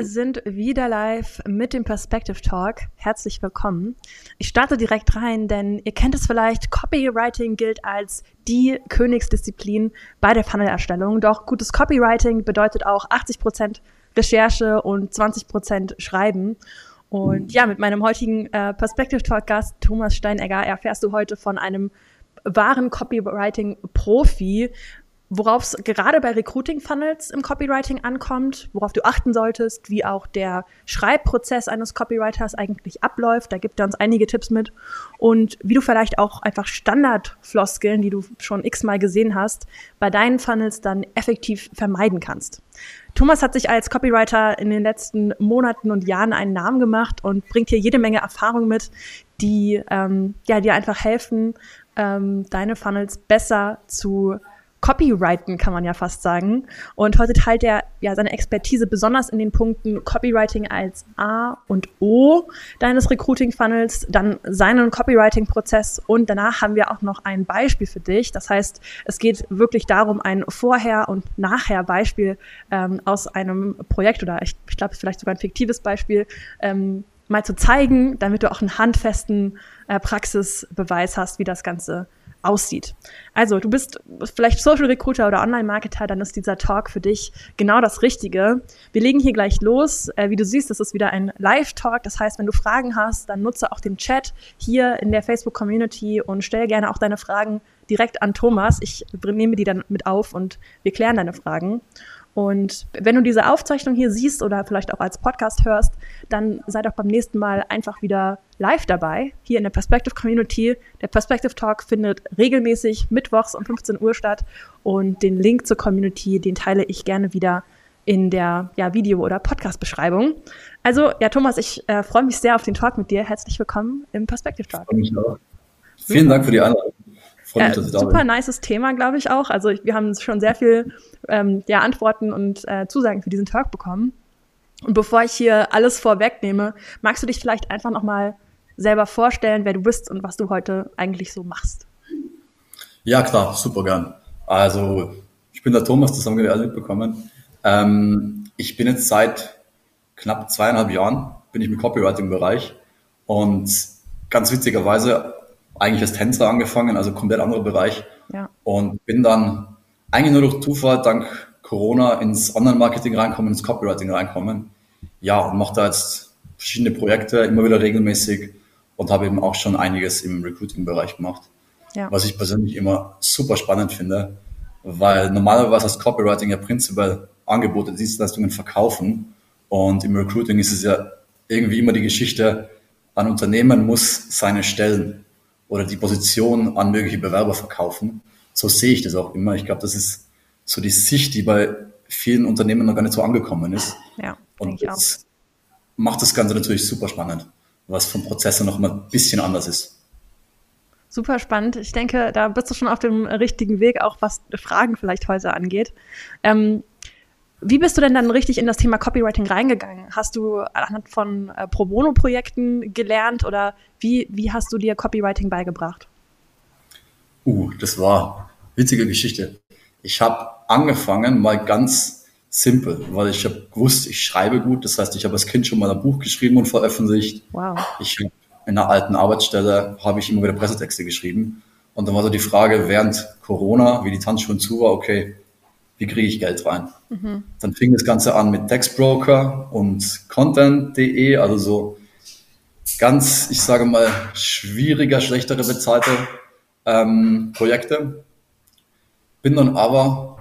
sind wieder live mit dem Perspective Talk. Herzlich willkommen. Ich starte direkt rein, denn ihr kennt es vielleicht, Copywriting gilt als die Königsdisziplin bei der Funnel-Erstellung. Doch gutes Copywriting bedeutet auch 80 Prozent Recherche und 20 Prozent Schreiben. Und ja, mit meinem heutigen äh, Perspective Talk Gast Thomas Steinegger erfährst du heute von einem wahren Copywriting-Profi, worauf es gerade bei Recruiting-Funnels im Copywriting ankommt, worauf du achten solltest, wie auch der Schreibprozess eines Copywriters eigentlich abläuft. Da gibt er uns einige Tipps mit. Und wie du vielleicht auch einfach Standardfloskeln, die du schon x-mal gesehen hast, bei deinen Funnels dann effektiv vermeiden kannst. Thomas hat sich als Copywriter in den letzten Monaten und Jahren einen Namen gemacht und bringt hier jede Menge Erfahrung mit, die ähm, ja, dir einfach helfen, ähm, deine Funnels besser zu Copywriten, kann man ja fast sagen. Und heute teilt er ja seine Expertise besonders in den Punkten Copywriting als A und O deines Recruiting-Funnels, dann seinen Copywriting-Prozess und danach haben wir auch noch ein Beispiel für dich. Das heißt, es geht wirklich darum, ein Vorher- und Nachher-Beispiel ähm, aus einem Projekt oder ich, ich glaube, vielleicht sogar ein fiktives Beispiel ähm, mal zu zeigen, damit du auch einen handfesten äh, Praxisbeweis hast, wie das Ganze aussieht. Also, du bist vielleicht Social Recruiter oder Online-Marketer, dann ist dieser Talk für dich genau das Richtige. Wir legen hier gleich los. Äh, wie du siehst, das ist wieder ein Live-Talk. Das heißt, wenn du Fragen hast, dann nutze auch den Chat hier in der Facebook-Community und stell gerne auch deine Fragen direkt an Thomas. Ich nehme die dann mit auf und wir klären deine Fragen. Und wenn du diese Aufzeichnung hier siehst oder vielleicht auch als Podcast hörst, dann sei doch beim nächsten Mal einfach wieder live dabei, hier in der Perspective Community. Der Perspective Talk findet regelmäßig mittwochs um 15 Uhr statt und den Link zur Community, den teile ich gerne wieder in der ja, Video- oder Podcast-Beschreibung. Also, ja, Thomas, ich äh, freue mich sehr auf den Talk mit dir. Herzlich willkommen im Perspective Talk. Vielen Dank für die Einladung. Freue mich, dass ich da super nices Thema, glaube ich auch. Also wir haben schon sehr viel ähm, ja, Antworten und äh, Zusagen für diesen Talk bekommen. Und bevor ich hier alles vorwegnehme, magst du dich vielleicht einfach nochmal selber vorstellen, wer du bist und was du heute eigentlich so machst? Ja, klar, super gern. Also, ich bin der Thomas, das haben wir alle mitbekommen. Ähm, ich bin jetzt seit knapp zweieinhalb Jahren, bin ich im Copywriting-Bereich und ganz witzigerweise eigentlich als Tänzer angefangen, also komplett anderer Bereich. Ja. Und bin dann eigentlich nur durch Zufall dank Corona ins Online-Marketing reinkommen, ins Copywriting reinkommen. Ja, und mache da jetzt verschiedene Projekte immer wieder regelmäßig und habe eben auch schon einiges im Recruiting-Bereich gemacht. Ja. Was ich persönlich immer super spannend finde, weil normalerweise als Copywriting ja prinzipiell Angebote, Dienstleistungen verkaufen und im Recruiting ist es ja irgendwie immer die Geschichte, ein Unternehmen muss seine Stellen oder die Position an mögliche Bewerber verkaufen. So sehe ich das auch immer. Ich glaube, das ist so die Sicht, die bei vielen Unternehmen noch gar nicht so angekommen ist. Ja, und das macht das Ganze natürlich super spannend, was vom Prozess noch mal ein bisschen anders ist. Super spannend. Ich denke, da bist du schon auf dem richtigen Weg, auch was Fragen vielleicht heute angeht. Ähm, wie bist du denn dann richtig in das Thema Copywriting reingegangen? Hast du anhand von äh, Pro Bono-Projekten gelernt oder wie, wie hast du dir Copywriting beigebracht? Uh, das war eine witzige Geschichte. Ich habe angefangen mal ganz simpel, weil ich habe gewusst, ich schreibe gut. Das heißt, ich habe als Kind schon mal ein Buch geschrieben und veröffentlicht. Wow. Ich in einer alten Arbeitsstelle habe ich immer wieder Pressetexte geschrieben. Und dann war so die Frage während Corona, wie die Tanzschulen zu war, okay, wie kriege ich Geld rein? Mhm. Dann fing das Ganze an mit Textbroker und Content.de, also so ganz, ich sage mal, schwieriger, schlechtere bezahlte ähm, Projekte. Bin dann aber,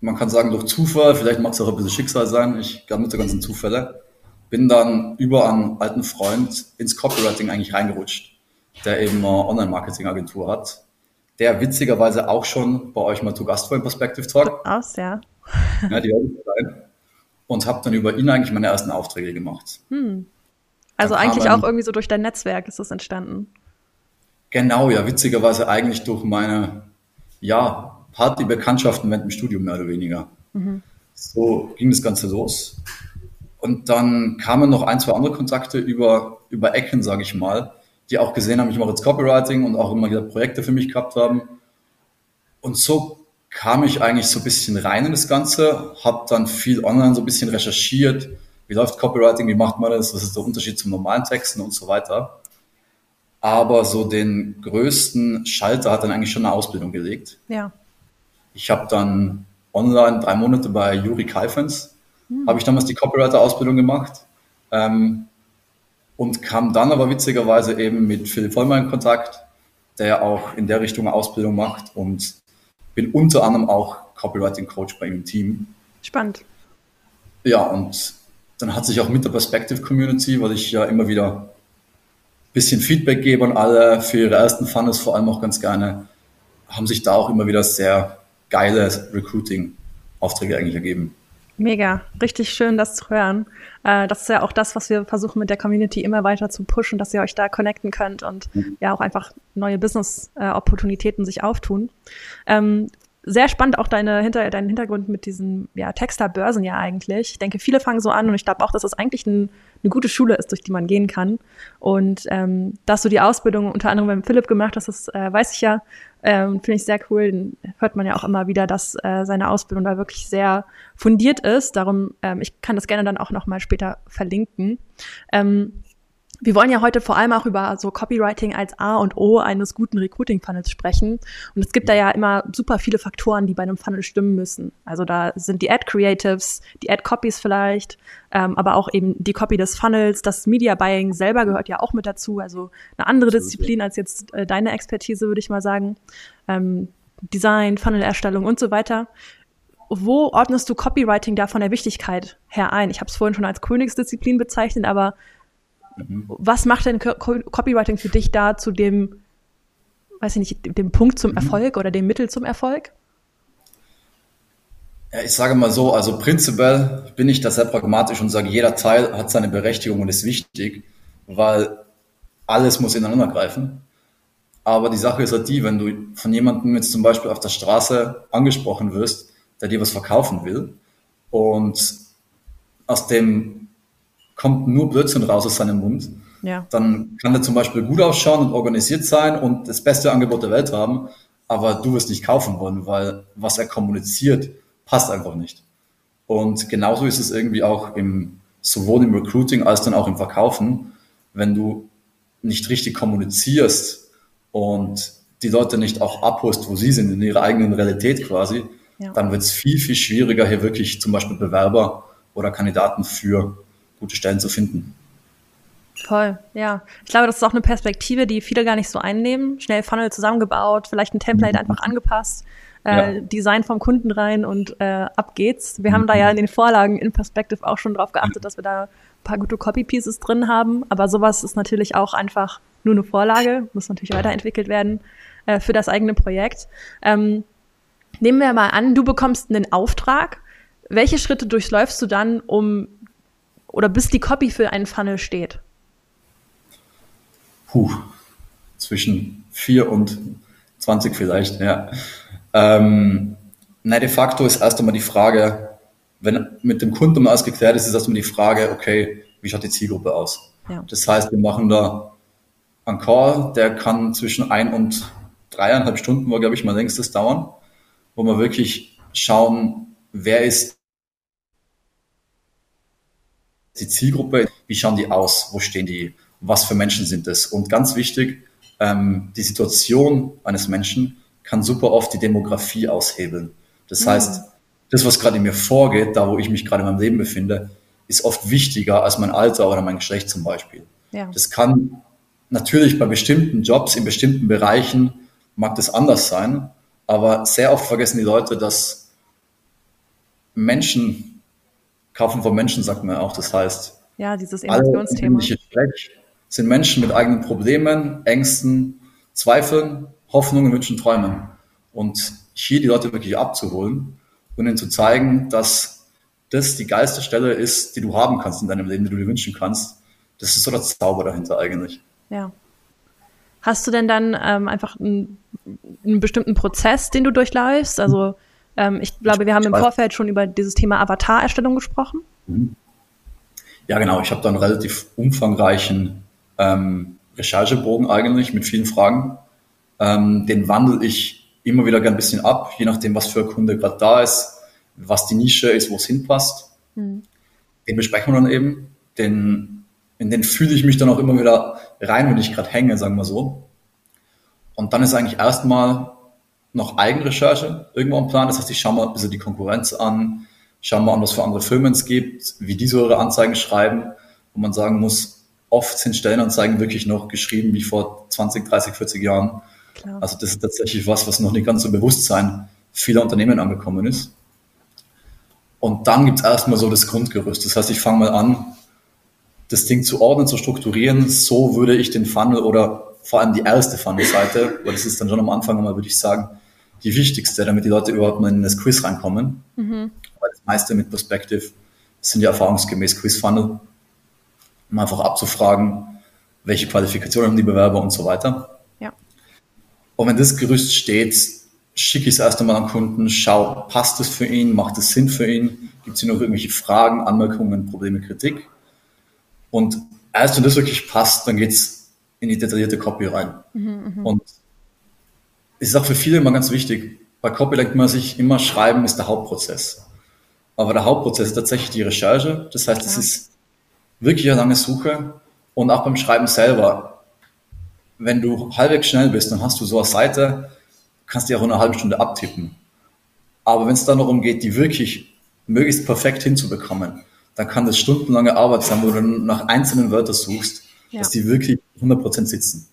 man kann sagen, durch Zufall, vielleicht mag es auch ein bisschen Schicksal sein, ich glaube mit der ganzen Zufälle, bin dann über einen alten Freund ins Copywriting eigentlich reingerutscht, der eben eine Online-Marketing-Agentur hat der witzigerweise auch schon bei euch mal zu Gast war im Perspective Talk. Aus, ja. ja die und habe dann über ihn eigentlich meine ersten Aufträge gemacht. Hm. Also eigentlich auch irgendwie so durch dein Netzwerk ist das entstanden. Genau, ja, witzigerweise eigentlich durch meine, ja, Party-Bekanntschaften während dem Studium mehr oder weniger. Mhm. So ging das Ganze los. Und dann kamen noch ein, zwei andere Kontakte über, über Ecken, sage ich mal, die auch gesehen haben, ich mache jetzt Copywriting und auch immer wieder Projekte für mich gehabt haben. Und so kam ich eigentlich so ein bisschen rein in das Ganze, habe dann viel online so ein bisschen recherchiert, wie läuft Copywriting, wie macht man das, was ist der Unterschied zum normalen Texten und so weiter. Aber so den größten Schalter hat dann eigentlich schon eine Ausbildung gelegt. Ja. Ich habe dann online drei Monate bei Juri Kaifens, hm. habe ich damals die Copywriter-Ausbildung gemacht ähm, und kam dann aber witzigerweise eben mit Philipp Vollmer in Kontakt, der auch in der Richtung Ausbildung macht und bin unter anderem auch Copywriting-Coach bei ihm im Team. Spannend. Ja, und dann hat sich auch mit der Perspective Community, weil ich ja immer wieder ein bisschen Feedback gebe an alle für ihre ersten Funnels, vor allem auch ganz gerne, haben sich da auch immer wieder sehr geile Recruiting-Aufträge eigentlich ergeben. Mega, richtig schön, das zu hören. Äh, das ist ja auch das, was wir versuchen mit der Community immer weiter zu pushen, dass ihr euch da connecten könnt und mhm. ja auch einfach neue Business-Opportunitäten sich auftun. Ähm, sehr spannend auch deine Hinter dein Hintergrund mit diesen ja, Texter-Börsen ja eigentlich. Ich denke, viele fangen so an und ich glaube auch, dass das eigentlich ein, eine gute Schule ist, durch die man gehen kann. Und ähm, dass du die Ausbildung unter anderem beim Philipp gemacht hast, das äh, weiß ich ja. Ähm, Finde ich sehr cool. Den hört man ja auch immer wieder, dass äh, seine Ausbildung da wirklich sehr fundiert ist. Darum, ähm, ich kann das gerne dann auch noch mal später verlinken. Ähm, wir wollen ja heute vor allem auch über so Copywriting als A und O eines guten Recruiting-Funnels sprechen. Und es gibt da ja immer super viele Faktoren, die bei einem Funnel stimmen müssen. Also da sind die Ad-Creatives, die Ad-Copies vielleicht, ähm, aber auch eben die Copy des Funnels. Das Media-Buying selber gehört ja auch mit dazu. Also eine andere Disziplin als jetzt äh, deine Expertise, würde ich mal sagen. Ähm, Design, Funnel-Erstellung und so weiter wo ordnest du Copywriting da von der Wichtigkeit her ein? Ich habe es vorhin schon als Königsdisziplin bezeichnet, aber Mhm. Was macht denn Copywriting für dich da zu dem, weiß ich nicht, dem Punkt zum mhm. Erfolg oder dem Mittel zum Erfolg? Ja, ich sage mal so, also prinzipiell bin ich da sehr pragmatisch und sage, jeder Teil hat seine Berechtigung und ist wichtig, weil alles muss ineinander greifen. Aber die Sache ist halt die, wenn du von jemandem jetzt zum Beispiel auf der Straße angesprochen wirst, der dir was verkaufen will und aus dem kommt nur Blödsinn raus aus seinem Mund. Ja. Dann kann er zum Beispiel gut ausschauen und organisiert sein und das beste Angebot der Welt haben, aber du wirst nicht kaufen wollen, weil was er kommuniziert, passt einfach nicht. Und genauso ist es irgendwie auch im, sowohl im Recruiting als dann auch im Verkaufen, wenn du nicht richtig kommunizierst und die Leute nicht auch abholst, wo sie sind, in ihrer eigenen Realität quasi, ja. dann wird es viel, viel schwieriger, hier wirklich zum Beispiel Bewerber oder Kandidaten für gute Stellen zu finden. Toll, ja. Ich glaube, das ist auch eine Perspektive, die viele gar nicht so einnehmen. Schnell Funnel zusammengebaut, vielleicht ein Template einfach angepasst, äh, ja. Design vom Kunden rein und äh, ab geht's. Wir haben da ja in den Vorlagen in Perspective auch schon darauf geachtet, dass wir da ein paar gute Copy-Pieces drin haben. Aber sowas ist natürlich auch einfach nur eine Vorlage, muss natürlich weiterentwickelt werden äh, für das eigene Projekt. Ähm, nehmen wir mal an, du bekommst einen Auftrag. Welche Schritte durchläufst du dann, um oder bis die Copy für einen Funnel steht? Puh, zwischen 4 und 20 vielleicht, ja. Ähm, na, de facto ist erst einmal die Frage, wenn mit dem Kunden alles geklärt ist, ist erst einmal die Frage, okay, wie schaut die Zielgruppe aus? Ja. Das heißt, wir machen da einen Call, der kann zwischen ein und dreieinhalb Stunden, war glaube ich mal längstes dauern, wo wir wirklich schauen, wer ist die Zielgruppe, wie schauen die aus, wo stehen die, was für Menschen sind es. Und ganz wichtig, ähm, die Situation eines Menschen kann super oft die Demografie aushebeln. Das mhm. heißt, das, was gerade in mir vorgeht, da wo ich mich gerade in meinem Leben befinde, ist oft wichtiger als mein Alter oder mein Geschlecht zum Beispiel. Ja. Das kann natürlich bei bestimmten Jobs in bestimmten Bereichen mag das anders sein, aber sehr oft vergessen die Leute, dass Menschen Kaufen von Menschen sagt man auch. Das heißt, ja, dieses Emotionsthema. sind Menschen mit eigenen Problemen, Ängsten, Zweifeln, Hoffnungen, Wünschen, Träumen. Und hier die Leute wirklich abzuholen und ihnen zu zeigen, dass das die geilste Stelle ist, die du haben kannst in deinem Leben, die du dir wünschen kannst. Das ist so das Zauber dahinter eigentlich. Ja. Hast du denn dann ähm, einfach einen, einen, bestimmten Prozess, den du durchläufst? Also ähm, ich glaube, wir haben im Vorfeld schon über dieses Thema Avatar-Erstellung gesprochen. Mhm. Ja, genau. Ich habe da einen relativ umfangreichen ähm, Recherchebogen eigentlich mit vielen Fragen. Ähm, den wandle ich immer wieder ein bisschen ab, je nachdem, was für ein Kunde gerade da ist, was die Nische ist, wo es hinpasst. Mhm. den besprechen wir dann eben. Den, in den fühle ich mich dann auch immer wieder rein, wenn ich gerade hänge, sagen wir so. Und dann ist eigentlich erstmal noch Eigenrecherche irgendwo am Plan. Das heißt, ich schaue mal ein bisschen die Konkurrenz an, schaue mal an, was für andere Firmen es gibt, wie die so ihre Anzeigen schreiben. Und man sagen muss, oft sind Stellenanzeigen wirklich noch geschrieben wie vor 20, 30, 40 Jahren. Klar. Also das ist tatsächlich was, was noch nicht ganz so Bewusstsein vieler Unternehmen angekommen ist. Und dann gibt es erstmal so das Grundgerüst. Das heißt, ich fange mal an, das Ding zu ordnen, zu strukturieren. So würde ich den Funnel oder vor allem die erste Funnel-Seite, weil das ist dann schon am Anfang einmal, würde ich sagen, die wichtigste, damit die Leute überhaupt mal in das Quiz reinkommen. Mhm. Weil das meiste mit Perspective sind ja erfahrungsgemäß Quiz-Funnel, um einfach abzufragen, welche Qualifikationen haben die Bewerber und so weiter. Ja. Und wenn das Gerüst steht, schicke ich es erst einmal an Kunden, schau, passt es für ihn, macht es Sinn für ihn, gibt es hier noch irgendwelche Fragen, Anmerkungen, Probleme, Kritik. Und erst wenn das wirklich passt, dann geht es in die detaillierte Copy rein. Mhm, mhm, und ist auch für viele immer ganz wichtig, bei Copy denkt man sich immer, Schreiben ist der Hauptprozess. Aber der Hauptprozess ist tatsächlich die Recherche. Das heißt, ja. es ist wirklich eine lange Suche. Und auch beim Schreiben selber, wenn du halbwegs schnell bist, dann hast du so eine Seite, kannst die auch in einer halben Stunde abtippen. Aber wenn es dann darum geht, die wirklich möglichst perfekt hinzubekommen, dann kann das stundenlange Arbeit sein, wo du nach einzelnen Wörtern suchst, ja. dass die wirklich 100% sitzen.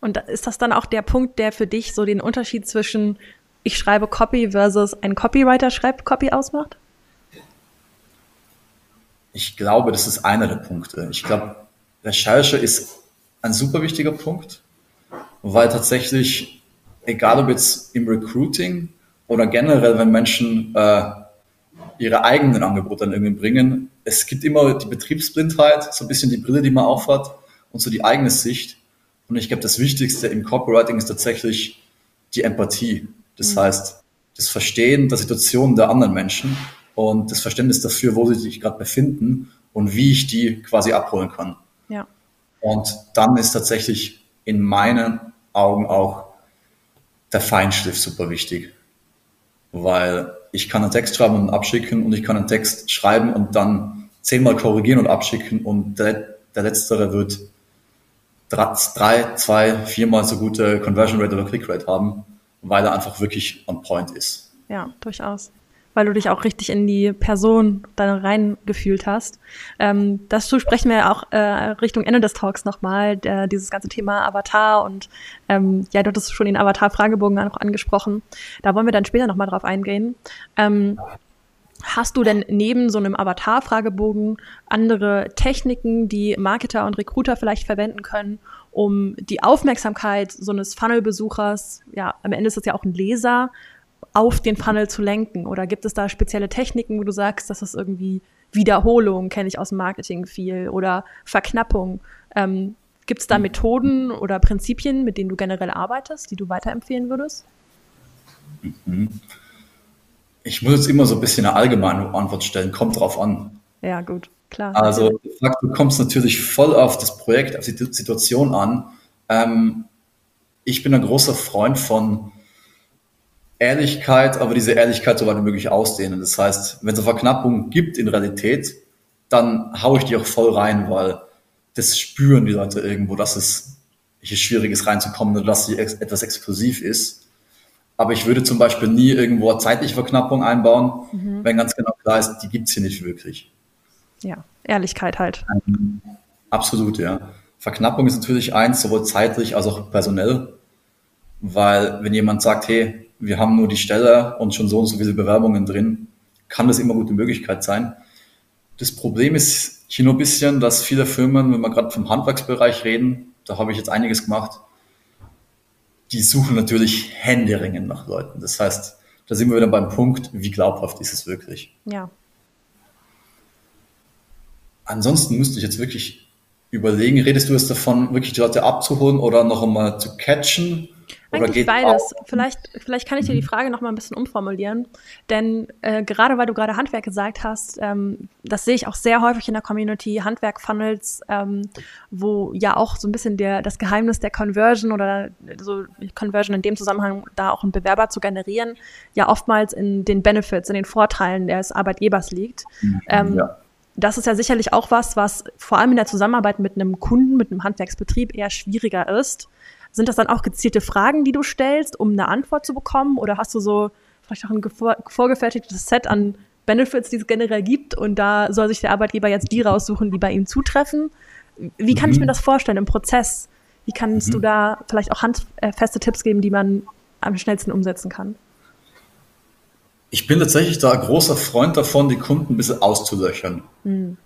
Und ist das dann auch der Punkt, der für dich so den Unterschied zwischen ich schreibe Copy versus ein Copywriter schreibt Copy ausmacht? Ich glaube, das ist einer der Punkte. Ich glaube, Recherche ist ein super wichtiger Punkt, weil tatsächlich egal ob jetzt im Recruiting oder generell, wenn Menschen äh, ihre eigenen Angebote dann irgendwie bringen, es gibt immer die Betriebsblindheit, so ein bisschen die Brille, die man aufhat und so die eigene Sicht. Und ich glaube, das Wichtigste im Copywriting ist tatsächlich die Empathie. Das mhm. heißt, das Verstehen der Situation der anderen Menschen und das Verständnis dafür, wo sie sich gerade befinden und wie ich die quasi abholen kann. Ja. Und dann ist tatsächlich in meinen Augen auch der Feinschliff super wichtig, weil ich kann einen Text schreiben und abschicken und ich kann einen Text schreiben und dann zehnmal korrigieren und abschicken und der, der letztere wird drei, zwei, viermal so gute Conversion Rate oder Click Rate haben, weil er einfach wirklich on point ist. Ja, durchaus weil du dich auch richtig in die Person dann reingefühlt hast. Ähm, dazu sprechen wir auch äh, Richtung Ende des Talks nochmal, äh, dieses ganze Thema Avatar und ähm, ja, du hattest schon den Avatar-Fragebogen auch angesprochen. Da wollen wir dann später nochmal drauf eingehen. Ähm, Hast du denn neben so einem Avatar-Fragebogen andere Techniken, die Marketer und Recruiter vielleicht verwenden können, um die Aufmerksamkeit so eines Funnel-Besuchers, ja, am Ende ist es ja auch ein Leser, auf den Funnel zu lenken? Oder gibt es da spezielle Techniken, wo du sagst, dass das irgendwie Wiederholung, kenne ich aus dem Marketing viel, oder Verknappung? Ähm, gibt es da Methoden oder Prinzipien, mit denen du generell arbeitest, die du weiterempfehlen würdest? Mhm. Ich muss jetzt immer so ein bisschen eine allgemeine Antwort stellen, kommt drauf an. Ja, gut, klar. Also, du kommst natürlich voll auf das Projekt, auf die Situation an. Ähm, ich bin ein großer Freund von Ehrlichkeit, aber diese Ehrlichkeit so weit wie möglich ausdehnen. Das heißt, wenn es eine Verknappung gibt in Realität, dann haue ich die auch voll rein, weil das spüren die Leute irgendwo, dass es hier schwierig ist reinzukommen oder dass sie ex etwas exklusiv ist. Aber ich würde zum Beispiel nie irgendwo eine zeitliche Verknappung einbauen, mhm. wenn ganz genau klar ist, die gibt's hier nicht wirklich. Ja, Ehrlichkeit halt. Ähm, absolut, ja. Verknappung ist natürlich eins, sowohl zeitlich als auch personell, weil wenn jemand sagt, hey, wir haben nur die Stelle und schon so und so viele Bewerbungen drin, kann das immer gute Möglichkeit sein. Das Problem ist hier nur ein bisschen, dass viele Firmen, wenn wir gerade vom Handwerksbereich reden, da habe ich jetzt einiges gemacht, die suchen natürlich händeringend nach Leuten. Das heißt, da sind wir wieder beim Punkt, wie glaubhaft ist es wirklich? Ja. Ansonsten müsste ich jetzt wirklich überlegen, redest du jetzt davon, wirklich die Leute abzuholen oder noch einmal zu catchen? Eigentlich beides. Vielleicht, vielleicht kann ich dir die mhm. Frage noch mal ein bisschen umformulieren. Denn äh, gerade weil du gerade Handwerk gesagt hast, ähm, das sehe ich auch sehr häufig in der Community, Handwerk-Funnels, ähm, wo ja auch so ein bisschen der, das Geheimnis der Conversion oder so Conversion in dem Zusammenhang da auch einen Bewerber zu generieren, ja oftmals in den Benefits, in den Vorteilen des Arbeitgebers liegt. Mhm, ähm, ja. das ist ja sicherlich auch was, was vor allem in der Zusammenarbeit mit einem Kunden, mit einem Handwerksbetrieb eher schwieriger ist. Sind das dann auch gezielte Fragen, die du stellst, um eine Antwort zu bekommen? Oder hast du so vielleicht auch ein vorgefertigtes Set an Benefits, die es generell gibt und da soll sich der Arbeitgeber jetzt die raussuchen, die bei ihm zutreffen? Wie kann mhm. ich mir das vorstellen im Prozess? Wie kannst mhm. du da vielleicht auch handfeste Tipps geben, die man am schnellsten umsetzen kann? Ich bin tatsächlich da großer Freund davon, die Kunden ein bisschen auszulöchern. Mhm.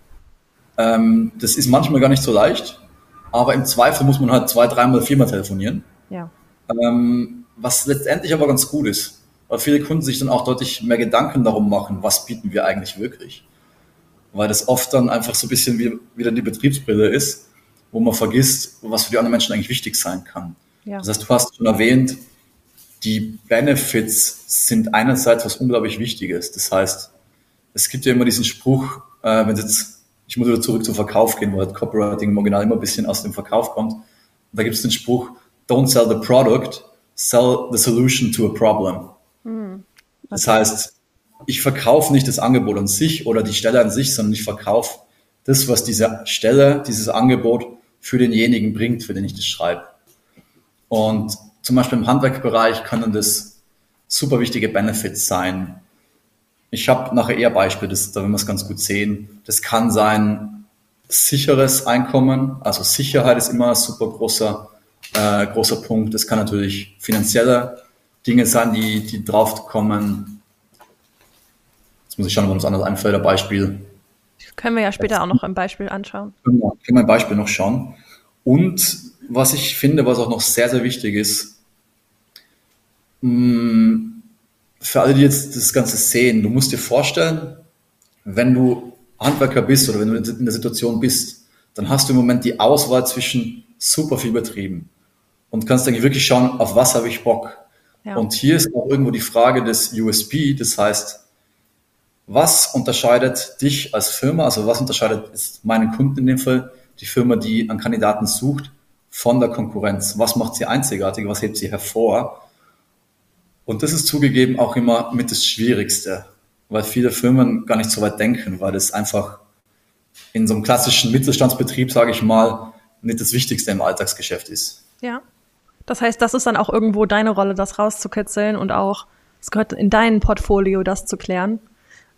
Ähm, das ist manchmal gar nicht so leicht, aber im Zweifel muss man halt zwei, dreimal, viermal telefonieren. Ja. Ähm, was letztendlich aber ganz gut ist, weil viele Kunden sich dann auch deutlich mehr Gedanken darum machen, was bieten wir eigentlich wirklich. Weil das oft dann einfach so ein bisschen wie, wieder die Betriebsbrille ist, wo man vergisst, was für die anderen Menschen eigentlich wichtig sein kann. Ja. Das heißt, du hast schon erwähnt, die Benefits sind einerseits was unglaublich Wichtiges. Das heißt, es gibt ja immer diesen Spruch, äh, wenn jetzt, ich muss wieder zurück zum Verkauf gehen, wo halt Copywriting im Original immer ein bisschen aus dem Verkauf kommt. Und da gibt es den Spruch, don't sell the product, sell the solution to a problem. Mhm. Okay. Das heißt, ich verkaufe nicht das Angebot an sich oder die Stelle an sich, sondern ich verkaufe das, was diese Stelle, dieses Angebot für denjenigen bringt, für den ich das schreibe. Und zum Beispiel im Handwerkbereich können das super wichtige Benefits sein. Ich habe nachher eher Beispiele, das, da werden wir es ganz gut sehen. Das kann sein sicheres Einkommen, also Sicherheit ist immer ein super großer, äh, großer Punkt. Das kann natürlich finanzielle Dinge sein, die, die drauf kommen. Jetzt muss ich schauen, ob uns anders einfällt, ein Beispiel. Können wir ja später auch noch ein Beispiel anschauen. Können wir, können wir ein Beispiel noch schauen. Und was ich finde, was auch noch sehr, sehr wichtig ist, hm, für alle, die jetzt das Ganze sehen, du musst dir vorstellen, wenn du Handwerker bist oder wenn du in der Situation bist, dann hast du im Moment die Auswahl zwischen super viel Betrieben und kannst eigentlich wirklich schauen, auf was habe ich Bock. Ja. Und hier ist auch irgendwo die Frage des USP, das heißt, was unterscheidet dich als Firma, also was unterscheidet meinen Kunden in dem Fall, die Firma, die einen Kandidaten sucht, von der Konkurrenz? Was macht sie einzigartig? Was hebt sie hervor? Und das ist zugegeben auch immer mit das Schwierigste, weil viele Firmen gar nicht so weit denken, weil das einfach in so einem klassischen Mittelstandsbetrieb, sage ich mal, nicht das Wichtigste im Alltagsgeschäft ist. Ja. Das heißt, das ist dann auch irgendwo deine Rolle, das rauszukitzeln und auch, es gehört in dein Portfolio, das zu klären.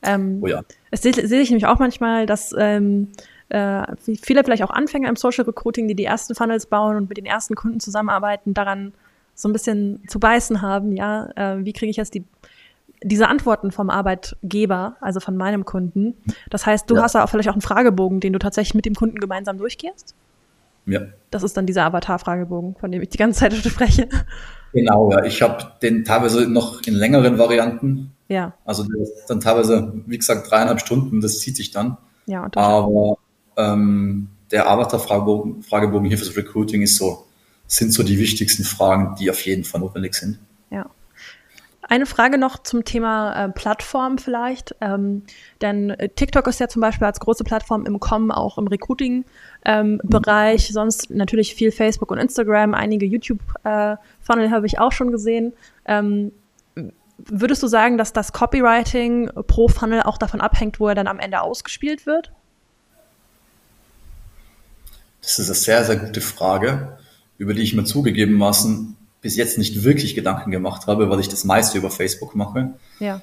Ähm, oh ja. Es sehe seh ich nämlich auch manchmal, dass ähm, äh, viele vielleicht auch Anfänger im Social Recruiting, die die ersten Funnels bauen und mit den ersten Kunden zusammenarbeiten, daran so ein bisschen zu beißen haben, ja, äh, wie kriege ich jetzt die diese Antworten vom Arbeitgeber, also von meinem Kunden. Das heißt, du ja. hast da auch vielleicht auch einen Fragebogen, den du tatsächlich mit dem Kunden gemeinsam durchgehst? Ja. Das ist dann dieser Avatar-Fragebogen, von dem ich die ganze Zeit spreche. Genau, ja. Ich habe den teilweise noch in längeren Varianten. Ja. Also dann teilweise, wie gesagt, dreieinhalb Stunden, das zieht sich dann. Ja, Aber ähm, der Avatar-Fragebogen Fragebogen hier fürs Recruiting ist so sind so die wichtigsten Fragen, die auf jeden Fall notwendig sind. Ja. Eine Frage noch zum Thema äh, Plattform vielleicht. Ähm, denn äh, TikTok ist ja zum Beispiel als große Plattform im Kommen, auch im Recruiting-Bereich. Ähm, mhm. Sonst natürlich viel Facebook und Instagram. Einige YouTube-Funnel äh, habe ich auch schon gesehen. Ähm, würdest du sagen, dass das Copywriting pro Funnel auch davon abhängt, wo er dann am Ende ausgespielt wird? Das ist eine sehr, sehr gute Frage über die ich mir zugegebenermaßen bis jetzt nicht wirklich Gedanken gemacht habe, weil ich das meiste über Facebook mache. Ja.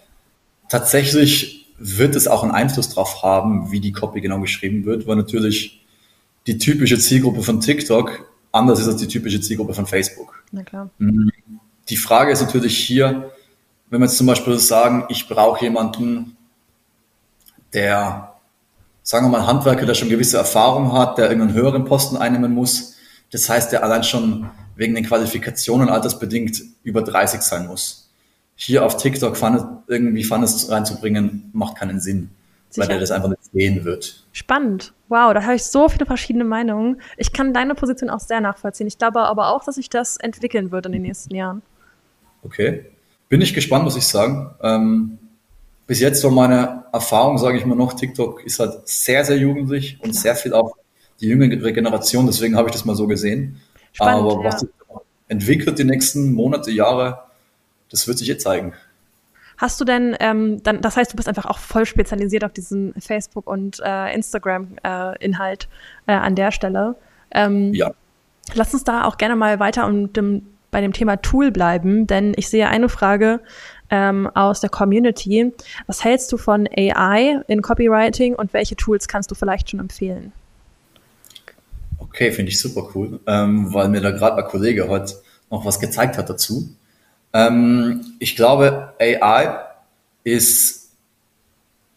Tatsächlich wird es auch einen Einfluss darauf haben, wie die Copy genau geschrieben wird, weil natürlich die typische Zielgruppe von TikTok anders ist als die typische Zielgruppe von Facebook. Na klar. Mhm. Die Frage ist natürlich hier, wenn wir jetzt zum Beispiel sagen, ich brauche jemanden, der, sagen wir mal, Handwerker, der schon gewisse Erfahrung hat, der irgendeinen höheren Posten einnehmen muss, das heißt, der allein schon wegen den Qualifikationen altersbedingt über 30 sein muss. Hier auf TikTok Fun, irgendwie Funnes reinzubringen, macht keinen Sinn, Sicher. weil der das einfach nicht sehen wird. Spannend. Wow, da habe ich so viele verschiedene Meinungen. Ich kann deine Position auch sehr nachvollziehen. Ich glaube aber auch, dass sich das entwickeln wird in den nächsten Jahren. Okay. Bin ich gespannt, muss ich sagen. Ähm, bis jetzt war meine Erfahrung, sage ich mal noch, TikTok ist halt sehr, sehr jugendlich und sehr viel auch die jüngere Generation, deswegen habe ich das mal so gesehen. Spannend, Aber was ja. sich entwickelt die nächsten Monate, Jahre, das wird sich jetzt zeigen. Hast du denn, ähm, dann, das heißt, du bist einfach auch voll spezialisiert auf diesen Facebook- und äh, Instagram-Inhalt äh, äh, an der Stelle. Ähm, ja. Lass uns da auch gerne mal weiter um dem, bei dem Thema Tool bleiben, denn ich sehe eine Frage ähm, aus der Community. Was hältst du von AI in Copywriting und welche Tools kannst du vielleicht schon empfehlen? Okay, finde ich super cool, ähm, weil mir da gerade ein Kollege heute noch was gezeigt hat dazu. Ähm, ich glaube, AI ist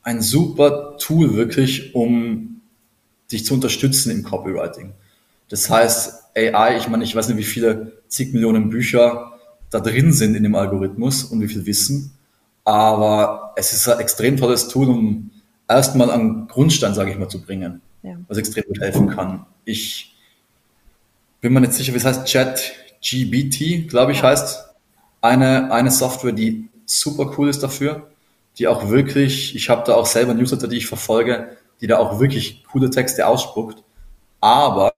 ein super Tool wirklich, um dich zu unterstützen im Copywriting. Das heißt, AI, ich meine, ich weiß nicht, wie viele zig Millionen Bücher da drin sind in dem Algorithmus und wie viel Wissen, aber es ist ein extrem tolles Tool, um erstmal einen Grundstein, sage ich mal, zu bringen, ja. was extrem gut helfen kann. Ich bin mir nicht sicher, wie es heißt, Chat GBT, glaube ich, ja. heißt eine, eine Software, die super cool ist dafür, die auch wirklich, ich habe da auch selber Newsletter, die ich verfolge, die da auch wirklich coole Texte ausspuckt, aber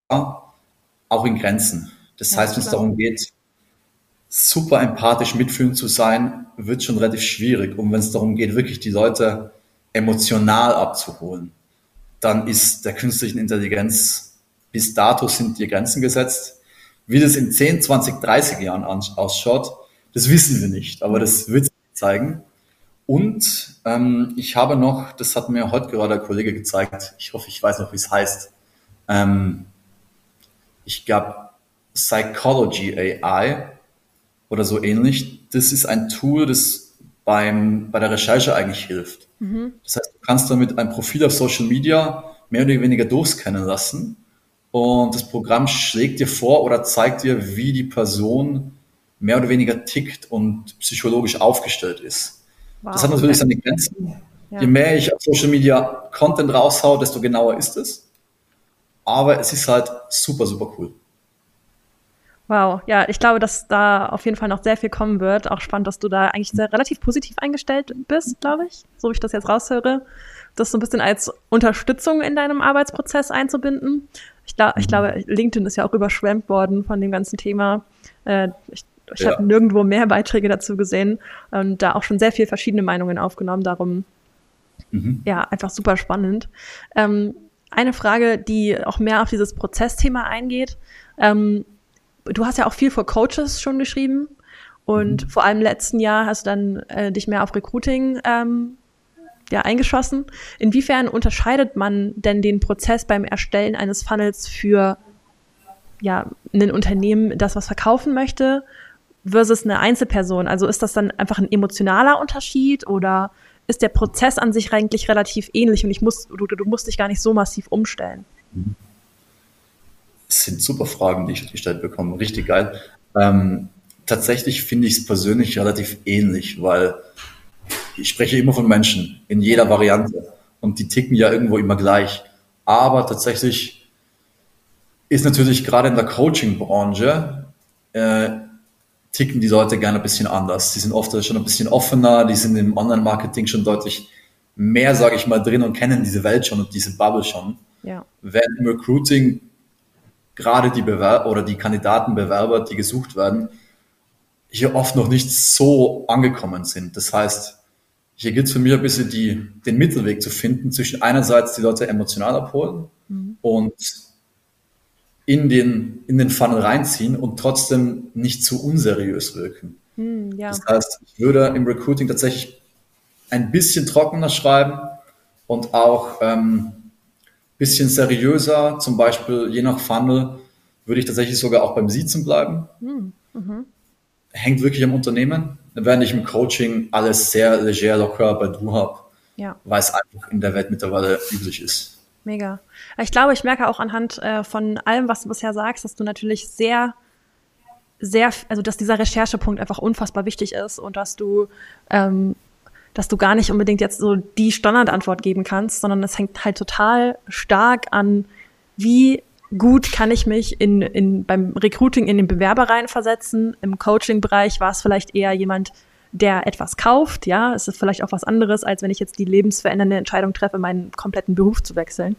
auch in Grenzen. Das ja, heißt, wenn es darum geht, super empathisch mitfühlend zu sein, wird schon relativ schwierig. Und wenn es darum geht, wirklich die Leute emotional abzuholen, dann ist der künstlichen Intelligenz bis dato sind die Grenzen gesetzt. Wie das in 10, 20, 30 Jahren ausschaut, das wissen wir nicht, aber das wird sich zeigen. Und ähm, ich habe noch, das hat mir heute gerade ein Kollege gezeigt, ich hoffe, ich weiß noch, wie es heißt. Ähm, ich glaube, Psychology AI oder so ähnlich. Das ist ein Tool, das beim, bei der Recherche eigentlich hilft. Mhm. Das heißt, kannst damit ein Profil auf Social Media mehr oder weniger durchscannen lassen und das Programm schlägt dir vor oder zeigt dir, wie die Person mehr oder weniger tickt und psychologisch aufgestellt ist. Wow, das hat natürlich seine Grenzen. Ja. Je mehr ich auf Social Media Content raushau, desto genauer ist es. Aber es ist halt super, super cool. Wow, ja, ich glaube, dass da auf jeden Fall noch sehr viel kommen wird. Auch spannend, dass du da eigentlich sehr relativ positiv eingestellt bist, glaube ich, so wie ich das jetzt raushöre. Das so ein bisschen als Unterstützung in deinem Arbeitsprozess einzubinden. Ich, glaub, ich glaube, LinkedIn ist ja auch überschwemmt worden von dem ganzen Thema. Äh, ich ich ja. habe nirgendwo mehr Beiträge dazu gesehen und da auch schon sehr viel verschiedene Meinungen aufgenommen. Darum, mhm. ja, einfach super spannend. Ähm, eine Frage, die auch mehr auf dieses Prozessthema eingeht. Ähm, du hast ja auch viel vor Coaches schon geschrieben und mhm. vor allem im letzten Jahr hast du dann äh, dich mehr auf Recruiting ähm, ja, eingeschossen. Inwiefern unterscheidet man denn den Prozess beim Erstellen eines Funnels für ja, ein Unternehmen, das was verkaufen möchte, versus eine Einzelperson? Also ist das dann einfach ein emotionaler Unterschied oder ist der Prozess an sich eigentlich relativ ähnlich und ich muss, du, du musst dich gar nicht so massiv umstellen? Das sind super Fragen, die ich gestellt bekomme. Richtig geil. Ähm, tatsächlich finde ich es persönlich relativ ähnlich, weil ich spreche immer von Menschen in jeder Variante und die ticken ja irgendwo immer gleich. Aber tatsächlich ist natürlich gerade in der Coaching-Branche äh, ticken die Leute gerne ein bisschen anders. Die sind oft schon ein bisschen offener, die sind im Online-Marketing schon deutlich mehr, sage ich mal, drin und kennen diese Welt schon und diese Bubble schon. Ja. Während im Recruiting gerade die Bewerber oder die Kandidatenbewerber, die gesucht werden, hier oft noch nicht so angekommen sind. Das heißt, hier gilt es für mich ein bisschen die, den Mittelweg zu finden zwischen einerseits die Leute emotional abholen mhm. und in den, in den Funnel reinziehen und trotzdem nicht zu unseriös wirken. Hm, ja. Das heißt, ich würde im Recruiting tatsächlich ein bisschen trockener schreiben und auch ähm, bisschen seriöser, zum Beispiel je nach Funnel würde ich tatsächlich sogar auch beim Siezen bleiben. Hm, mhm. Hängt wirklich am Unternehmen, während ich im Coaching alles sehr leger, locker bei du habe, ja. weil es einfach in der Welt mittlerweile üblich ist. Mega. Ich glaube, ich merke auch anhand äh, von allem, was du bisher sagst, dass du natürlich sehr, sehr, also dass dieser Recherchepunkt einfach unfassbar wichtig ist und dass du, ähm, dass du gar nicht unbedingt jetzt so die Standardantwort geben kannst, sondern es hängt halt total stark an, wie gut kann ich mich in, in, beim Recruiting in den Bewerber reinversetzen. Im Coaching-Bereich war es vielleicht eher jemand, der etwas kauft, ja, es ist vielleicht auch was anderes, als wenn ich jetzt die lebensverändernde Entscheidung treffe, meinen kompletten Beruf zu wechseln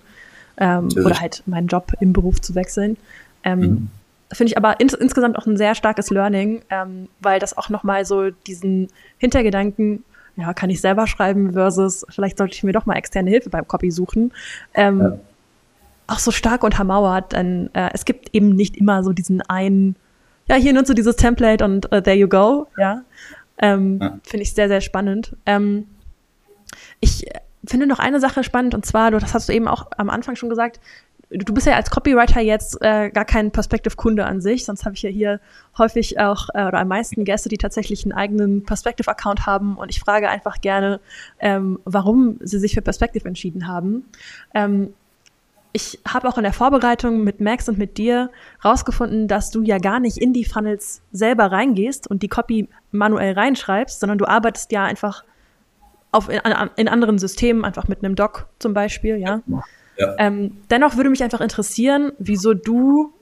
ähm, oder halt meinen Job im Beruf zu wechseln. Ähm, mhm. Finde ich aber ins insgesamt auch ein sehr starkes Learning, ähm, weil das auch nochmal so diesen Hintergedanken ja, kann ich selber schreiben versus vielleicht sollte ich mir doch mal externe Hilfe beim Copy suchen. Ähm, ja. Auch so stark untermauert, denn äh, es gibt eben nicht immer so diesen einen, ja, hier nutzt du dieses Template und uh, there you go, ja. Ähm, ja. Finde ich sehr, sehr spannend. Ähm, ich finde noch eine Sache spannend und zwar, das hast du eben auch am Anfang schon gesagt, du bist ja als Copywriter jetzt äh, gar kein Perspective-Kunde an sich, sonst habe ich ja hier häufig auch äh, oder am meisten Gäste, die tatsächlich einen eigenen Perspective-Account haben und ich frage einfach gerne, ähm, warum sie sich für Perspective entschieden haben. Ähm, ich habe auch in der Vorbereitung mit Max und mit dir rausgefunden, dass du ja gar nicht in die Funnels selber reingehst und die Copy manuell reinschreibst, sondern du arbeitest ja einfach auf in, in anderen Systemen, einfach mit einem Doc zum Beispiel, ja. ja. Ähm, dennoch würde mich einfach interessieren, wieso du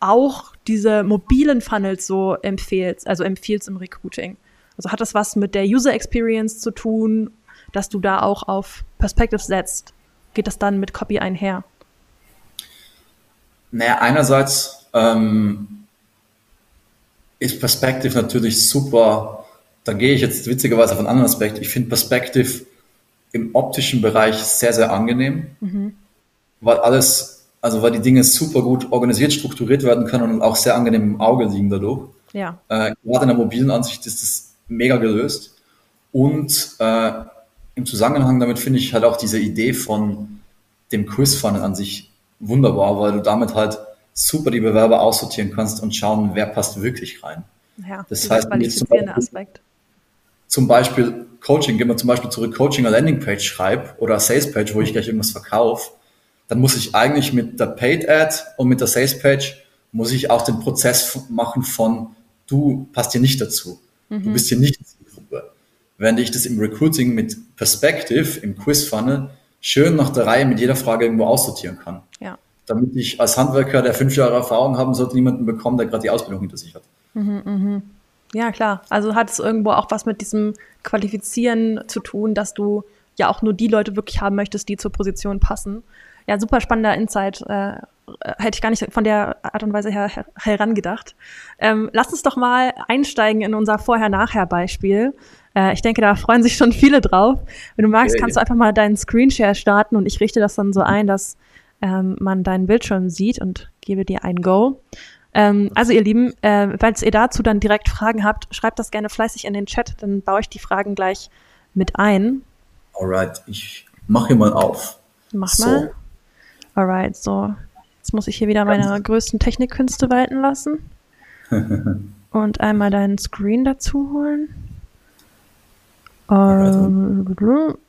auch diese mobilen Funnels so empfehlst, also empfiehlst im Recruiting. Also hat das was mit der User Experience zu tun, dass du da auch auf Perspective setzt? Geht das dann mit Copy einher? Naja, einerseits ähm, ist Perspective natürlich super da gehe ich jetzt witzigerweise auf einen anderen Aspekt. Ich finde Perspective im optischen Bereich sehr, sehr angenehm, mhm. Weil alles, also weil die Dinge super gut organisiert, strukturiert werden können und auch sehr angenehm im Auge liegen dadurch. Ja. Äh, gerade in der mobilen Ansicht ist das mega gelöst. Und äh, im Zusammenhang damit finde ich halt auch diese Idee von dem Quiz-Funnel an sich wunderbar, weil du damit halt super die Bewerber aussortieren kannst und schauen, wer passt wirklich rein. Ja, das heißt, qualifizierende Aspekt zum Beispiel Coaching, gehen wir zum Beispiel zurück, Coaching eine Landingpage schreibe oder Salespage, wo ich gleich irgendwas verkaufe, dann muss ich eigentlich mit der Paid Ad und mit der Salespage muss ich auch den Prozess machen von du passt hier nicht dazu. Mhm. Du bist hier nicht in der Gruppe. Während ich das im Recruiting mit Perspective, im Quiz Funnel, schön nach der Reihe mit jeder Frage irgendwo aussortieren kann. Ja. Damit ich als Handwerker, der fünf Jahre Erfahrung haben sollte, niemanden bekommen, der gerade die Ausbildung hinter sich hat. Mhm, mh. Ja, klar. Also hat es irgendwo auch was mit diesem Qualifizieren zu tun, dass du ja auch nur die Leute wirklich haben möchtest, die zur Position passen. Ja, super spannender Insight. Äh, hätte ich gar nicht von der Art und Weise her, her herangedacht. Ähm, lass uns doch mal einsteigen in unser Vorher-Nachher-Beispiel. Äh, ich denke, da freuen sich schon viele drauf. Wenn du magst, kannst du einfach mal deinen Screenshare starten und ich richte das dann so ein, dass ähm, man deinen Bildschirm sieht und gebe dir ein Go. Ähm, also ihr Lieben, äh, falls ihr dazu dann direkt Fragen habt, schreibt das gerne fleißig in den Chat, dann baue ich die Fragen gleich mit ein. Alright, ich mache mal auf. Mach so. mal. Alright, so. Jetzt muss ich hier wieder meine größten Technikkünste walten lassen. Und einmal deinen Screen dazu holen. Um,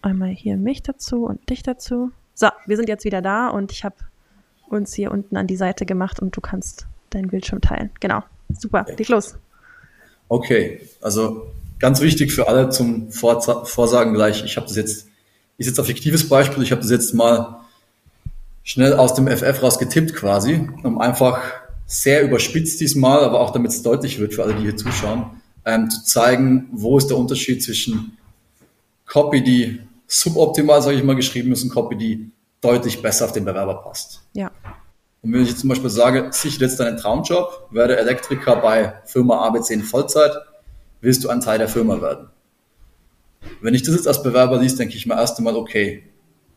einmal hier mich dazu und dich dazu. So, wir sind jetzt wieder da und ich habe uns hier unten an die Seite gemacht und du kannst deinen Bildschirm teilen. Genau. Super, leg los. Okay, also ganz wichtig für alle zum Vorsagen gleich. Ich habe das jetzt, ist jetzt ein fiktives Beispiel, ich habe das jetzt mal schnell aus dem FF raus getippt quasi, um einfach sehr überspitzt diesmal, aber auch damit es deutlich wird für alle, die hier zuschauen, ähm, zu zeigen, wo ist der Unterschied zwischen Copy, die suboptimal, sage ich mal, geschrieben ist und Copy, die deutlich besser auf den Bewerber passt. Ja. Und wenn ich jetzt zum Beispiel sage, sicher jetzt deinen Traumjob, werde Elektriker bei Firma ABC in Vollzeit, willst du ein Teil der Firma werden. Wenn ich das jetzt als Bewerber liest, denke ich mir erst einmal, okay,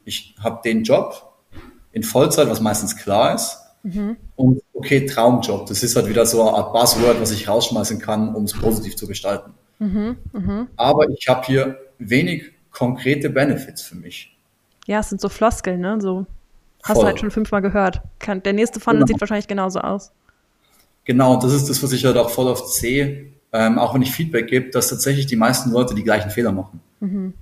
ich habe den Job in Vollzeit, was meistens klar ist. Mhm. Und okay, Traumjob, das ist halt wieder so eine Art Buzzword, was ich rausschmeißen kann, um es positiv zu gestalten. Mhm. Mhm. Aber ich habe hier wenig konkrete Benefits für mich. Ja, es sind so Floskeln, ne? So Hast Voll. du halt schon fünfmal gehört. Der nächste Funnel genau. sieht wahrscheinlich genauso aus. Genau, und das ist das, was ich halt auch voll oft sehe, ähm, auch wenn ich Feedback gebe, dass tatsächlich die meisten Leute die gleichen Fehler machen. Mhm.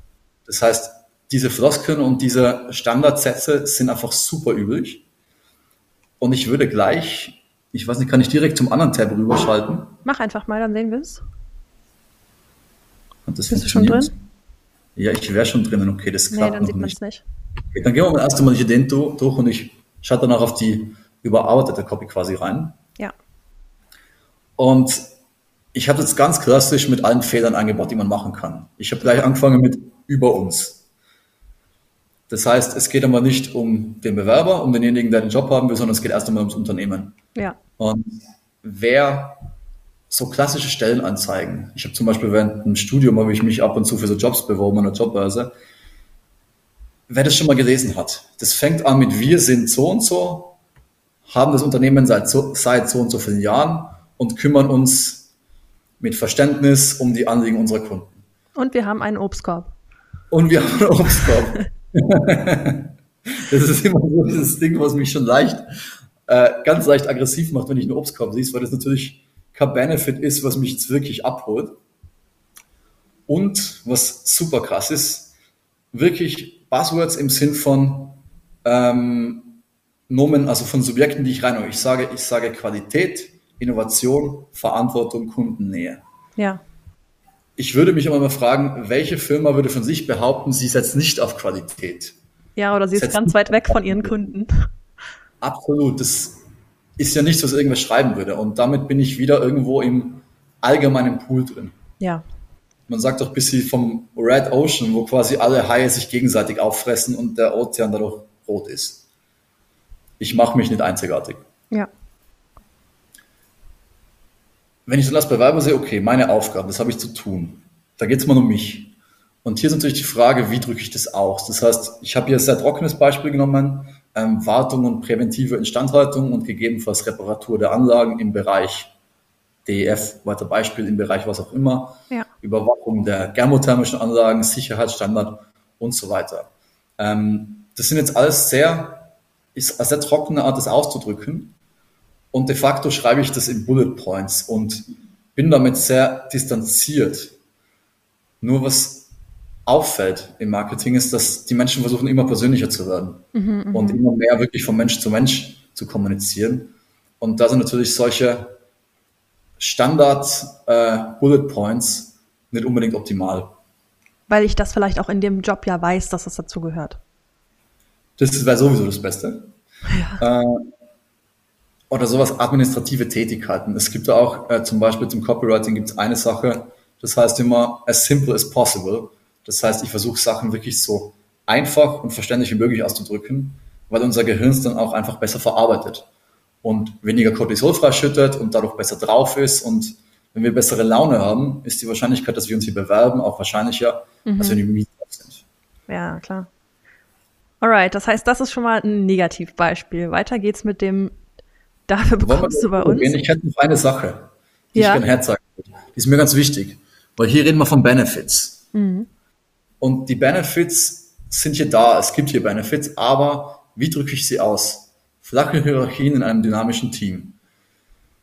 Das heißt, diese Floskeln und diese Standardsätze sind einfach super üblich. Und ich würde gleich, ich weiß nicht, kann ich direkt zum anderen Tab rüberschalten? Mach einfach mal, dann sehen wir es. Bist du schon drin? Ja, ich wäre schon drinnen. Okay, das klappt nee, dann sieht man es nicht. Okay, dann gehen wir mal erst einmal hier den durch und ich schaue danach auf die überarbeitete Copy quasi rein. Ja. Und ich habe jetzt ganz klassisch mit allen Fehlern eingebaut, die man machen kann. Ich habe gleich angefangen mit über uns. Das heißt, es geht aber nicht um den Bewerber, um denjenigen, der den Job haben will, sondern es geht erst einmal ums Unternehmen. Ja. Und wer so klassische Stellenanzeigen. Ich habe zum Beispiel während dem Studium habe ich mich ab und zu für so Jobs beworben an der Jobbörse. Wer das schon mal gelesen hat, das fängt an mit wir sind so und so, haben das Unternehmen seit so, seit so und so vielen Jahren und kümmern uns mit Verständnis um die Anliegen unserer Kunden. Und wir haben einen Obstkorb. Und wir haben einen Obstkorb. das ist immer so dieses Ding, was mich schon leicht, äh, ganz leicht aggressiv macht, wenn ich einen Obstkorb siehst, weil das natürlich kein Benefit ist, was mich jetzt wirklich abholt. Und was super krass ist, wirklich Buzzwords im Sinn von ähm, Nomen, also von Subjekten, die ich rein Ich sage, ich sage Qualität, Innovation, Verantwortung, Kundennähe. Ja. Ich würde mich aber mal fragen, welche Firma würde von sich behaupten, sie setzt nicht auf Qualität? Ja, oder sie ist ganz weit weg von ihren Kunden. Absolut. Das ist ja nichts, was irgendwas schreiben würde. Und damit bin ich wieder irgendwo im allgemeinen Pool drin. Ja. Man sagt doch bis sie vom Red Ocean, wo quasi alle Haie sich gegenseitig auffressen und der Ozean dadurch rot ist. Ich mache mich nicht einzigartig. Ja. Wenn ich dann als Bewerber sehe, okay, meine Aufgabe, das habe ich zu tun. Da geht es mal um mich. Und hier ist natürlich die Frage, wie drücke ich das aus? Das heißt, ich habe hier ein sehr trockenes Beispiel genommen ähm, Wartung und präventive Instandhaltung und gegebenenfalls Reparatur der Anlagen im Bereich DEF, weiter Beispiel im Bereich was auch immer, ja. Überwachung der thermothermischen Anlagen, Sicherheitsstandard und so weiter. Ähm, das sind jetzt alles sehr, ist eine sehr trockene Art, das auszudrücken. Und de facto schreibe ich das in Bullet Points und bin damit sehr distanziert. Nur was auffällt im Marketing, ist, dass die Menschen versuchen, immer persönlicher zu werden mhm, mhm, und immer mehr wirklich von Mensch zu Mensch zu kommunizieren. Und da sind natürlich solche Standard-Bullet äh, Points nicht unbedingt optimal. Weil ich das vielleicht auch in dem Job ja weiß, dass es dazu gehört. Das wäre sowieso das Beste. Ja. Äh, oder sowas administrative Tätigkeiten. Es gibt auch äh, zum Beispiel zum Copywriting gibt es eine Sache, das heißt immer as simple as possible. Das heißt, ich versuche Sachen wirklich so einfach und verständlich wie möglich auszudrücken, weil unser Gehirn es dann auch einfach besser verarbeitet und weniger Cortisol freischüttet und dadurch besser drauf ist. Und wenn wir bessere Laune haben, ist die Wahrscheinlichkeit, dass wir uns hier bewerben, auch wahrscheinlicher, mhm. als wenn wir müde sind. Ja, klar. Alright, das heißt, das ist schon mal ein Negativbeispiel. Weiter geht's mit dem, dafür bekommst du bei uns. Ich hätte noch eine Sache, die ja. ich gerne herzeigen würde. Die ist mir ganz wichtig, weil hier reden wir von Benefits. Mhm. Und die Benefits sind hier da, es gibt hier Benefits, aber wie drücke ich sie aus? Flache Hierarchien in einem dynamischen Team.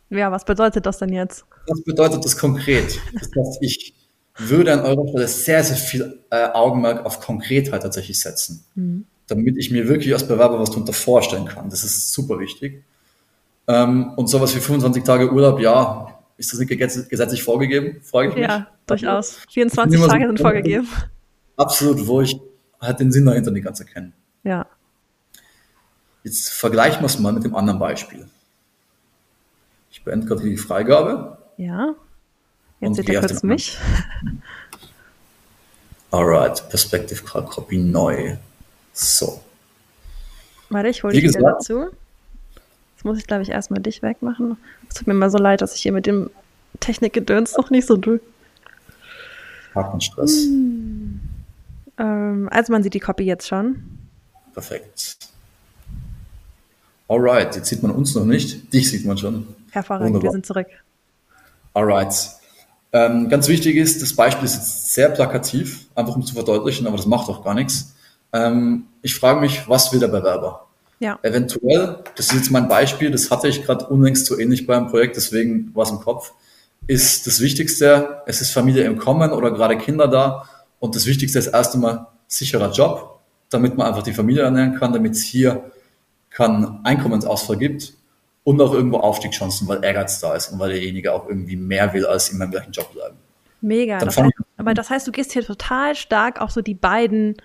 Ja, was bedeutet das denn jetzt? Was bedeutet das konkret? Das heißt, ich würde an eurer Stelle sehr, sehr viel äh, Augenmerk auf Konkretheit tatsächlich setzen, mhm. damit ich mir wirklich als Bewerber was darunter vorstellen kann. Das ist super wichtig. Ähm, und sowas wie 25 Tage Urlaub, ja, ist das nicht gesetzlich vorgegeben? Frage ich mich. Ja, durchaus. 24 Tage sind vorgegeben absolut, wo ich halt den Sinn dahinter nicht ganz erkenne. Ja. Jetzt vergleichen wir es mal mit dem anderen Beispiel. Ich beende gerade die Freigabe. Ja. Jetzt seht ihr kurz mich. Alright, Perspective Card Copy neu. So. Warte, ich hole dich wieder dazu. Muss ich, glaube ich, erstmal dich wegmachen. Es tut mir mal so leid, dass ich hier mit dem Technikgedöns noch nicht so durch. Hakenstress. Hm. Ähm, also man sieht die Copy jetzt schon. Perfekt. Alright, jetzt sieht man uns noch nicht. Dich sieht man schon. Hervorragend, Wunderbar. wir sind zurück. Alright. Ähm, ganz wichtig ist, das Beispiel ist jetzt sehr plakativ, einfach um zu verdeutlichen, aber das macht auch gar nichts. Ähm, ich frage mich, was will der Bewerber? Ja. Eventuell, das ist jetzt mein Beispiel, das hatte ich gerade unlängst so ähnlich beim Projekt, deswegen war es im Kopf, ist das Wichtigste, es ist Familie im Kommen oder gerade Kinder da und das Wichtigste ist erst einmal sicherer Job, damit man einfach die Familie ernähren kann, damit es hier keinen Einkommensausfall gibt und auch irgendwo Aufstiegschancen, weil Ehrgeiz da ist und weil derjenige auch irgendwie mehr will, als in meinem gleichen Job bleiben. Mega. Das heißt, aber das heißt, du gehst hier total stark auf so die beiden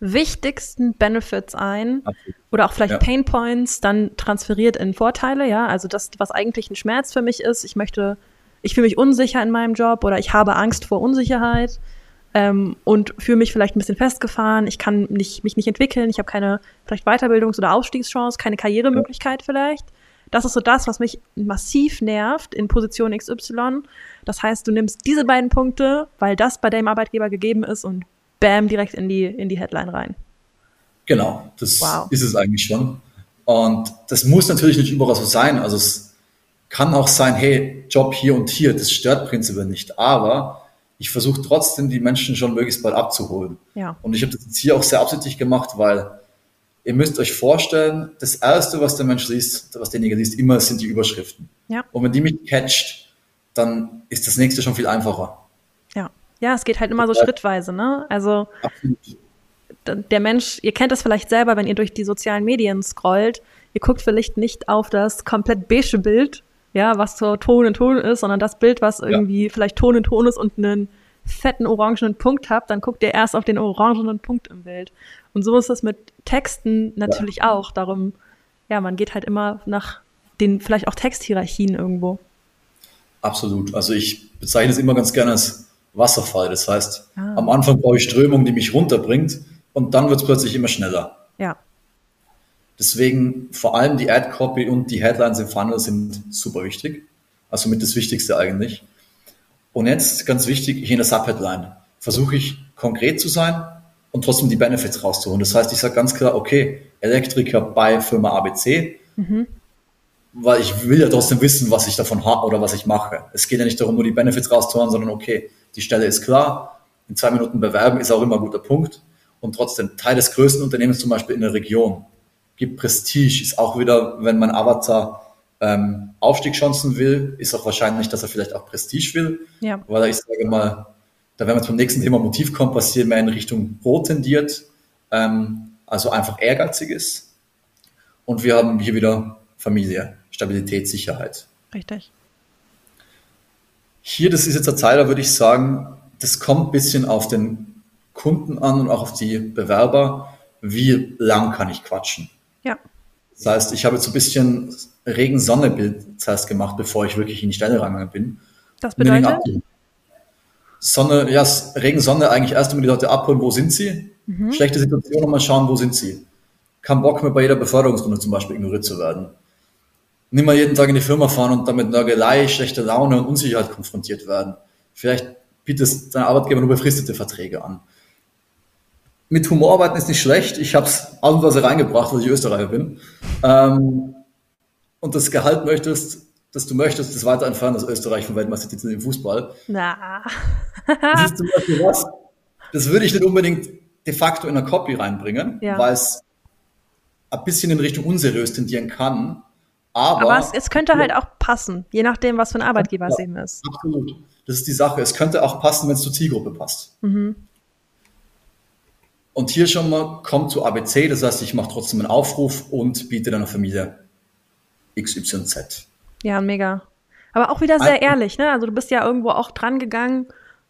wichtigsten Benefits ein Absolut. oder auch vielleicht ja. Pain Points dann transferiert in Vorteile, ja, also das, was eigentlich ein Schmerz für mich ist, ich möchte, ich fühle mich unsicher in meinem Job oder ich habe Angst vor Unsicherheit, ähm, und fühle mich vielleicht ein bisschen festgefahren. Ich kann nicht, mich nicht entwickeln. Ich habe keine vielleicht Weiterbildungs- oder Ausstiegschance, keine Karrieremöglichkeit vielleicht. Das ist so das, was mich massiv nervt in Position XY. Das heißt, du nimmst diese beiden Punkte, weil das bei deinem Arbeitgeber gegeben ist und bam, direkt in die, in die Headline rein. Genau, das wow. ist es eigentlich schon. Und das muss natürlich nicht überall so sein. Also es kann auch sein, hey, Job hier und hier, das stört prinzipiell nicht. Aber ich versuche trotzdem, die Menschen schon möglichst bald abzuholen. Ja. Und ich habe das jetzt hier auch sehr absichtlich gemacht, weil ihr müsst euch vorstellen, das Erste, was der Mensch liest, was derjenige liest, immer sind die Überschriften. Ja. Und wenn die mich catcht, dann ist das nächste schon viel einfacher. Ja, es geht halt immer so ja. schrittweise, ne? Also Absolut. der Mensch, ihr kennt das vielleicht selber, wenn ihr durch die sozialen Medien scrollt, ihr guckt vielleicht nicht auf das komplett beige Bild, ja, was so Ton in Ton ist, sondern das Bild, was irgendwie ja. vielleicht Ton in Ton ist und einen fetten orangenen Punkt habt, dann guckt ihr erst auf den orangenen Punkt im Bild. Und so ist das mit Texten natürlich ja. auch. Darum, ja, man geht halt immer nach den vielleicht auch Texthierarchien irgendwo. Absolut. Also ich bezeichne es immer ganz gerne als Wasserfall. Das heißt, ah. am Anfang brauche ich Strömung, die mich runterbringt und dann wird es plötzlich immer schneller. Ja. Deswegen vor allem die Ad-Copy und die Headlines im Funnel sind super wichtig. Also mit das Wichtigste eigentlich. Und jetzt ganz wichtig, hier in der Subheadline versuche ich konkret zu sein und trotzdem die Benefits rauszuholen. Das heißt, ich sage ganz klar, okay, Elektriker bei Firma ABC, mhm. weil ich will ja trotzdem wissen, was ich davon habe oder was ich mache. Es geht ja nicht darum, nur die Benefits rauszuholen, sondern okay, die Stelle ist klar, in zwei Minuten bewerben ist auch immer ein guter Punkt und trotzdem Teil des größten Unternehmens zum Beispiel in der Region gibt Prestige, ist auch wieder, wenn mein Avatar ähm, Aufstiegschancen will, ist auch wahrscheinlich, dass er vielleicht auch Prestige will, ja. weil ich sage mal, da werden wir zum nächsten Thema Motivkompass hier mehr in Richtung Rot tendiert, ähm, also einfach ehrgeizig ist. Und wir haben hier wieder Familie, Stabilität, Sicherheit. Richtig. Hier, das ist jetzt der Teil, da würde ich sagen, das kommt ein bisschen auf den Kunden an und auch auf die Bewerber. Wie lang kann ich quatschen? Ja. Das heißt, ich habe jetzt so ein bisschen Regen-Sonne-Bild zuerst gemacht, bevor ich wirklich in die Stelle reingegangen bin. Das bedeutet? Sonne, ja, Regen, Sonne eigentlich erst einmal die Leute abholen, wo sind sie? Mhm. Schlechte Situation mal schauen, wo sind sie? Kein Bock mehr bei jeder Beförderungsrunde zum Beispiel ignoriert zu werden. Nicht mal jeden Tag in die Firma fahren und damit Nörgelei, schlechte Laune und Unsicherheit konfrontiert werden. Vielleicht bietet dein Arbeitgeber nur befristete Verträge an mit Humor arbeiten ist nicht schlecht. Ich habe es ausnahmsweise reingebracht, weil ich Österreicher bin. Ähm, und das Gehalt möchtest, dass du möchtest, das weiter entfernen, dass Österreich von Weltmeistertitel im Fußball. Na. das ist zum Beispiel was. Das würde ich nicht unbedingt de facto in einer Copy reinbringen, ja. weil es ein bisschen in Richtung unseriös tendieren kann. Aber, aber es, es könnte halt auch passen, je nachdem, was für ein Arbeitgeber es eben ist. Absolut. Das ist die Sache. Es könnte auch passen, wenn es zur Zielgruppe passt. Mhm. Und hier schon mal kommt zu ABC, das heißt, ich mache trotzdem einen Aufruf und biete deiner Familie XYZ. Ja, mega. Aber auch wieder sehr ehrlich, ne? Also du bist ja irgendwo auch dran gegangen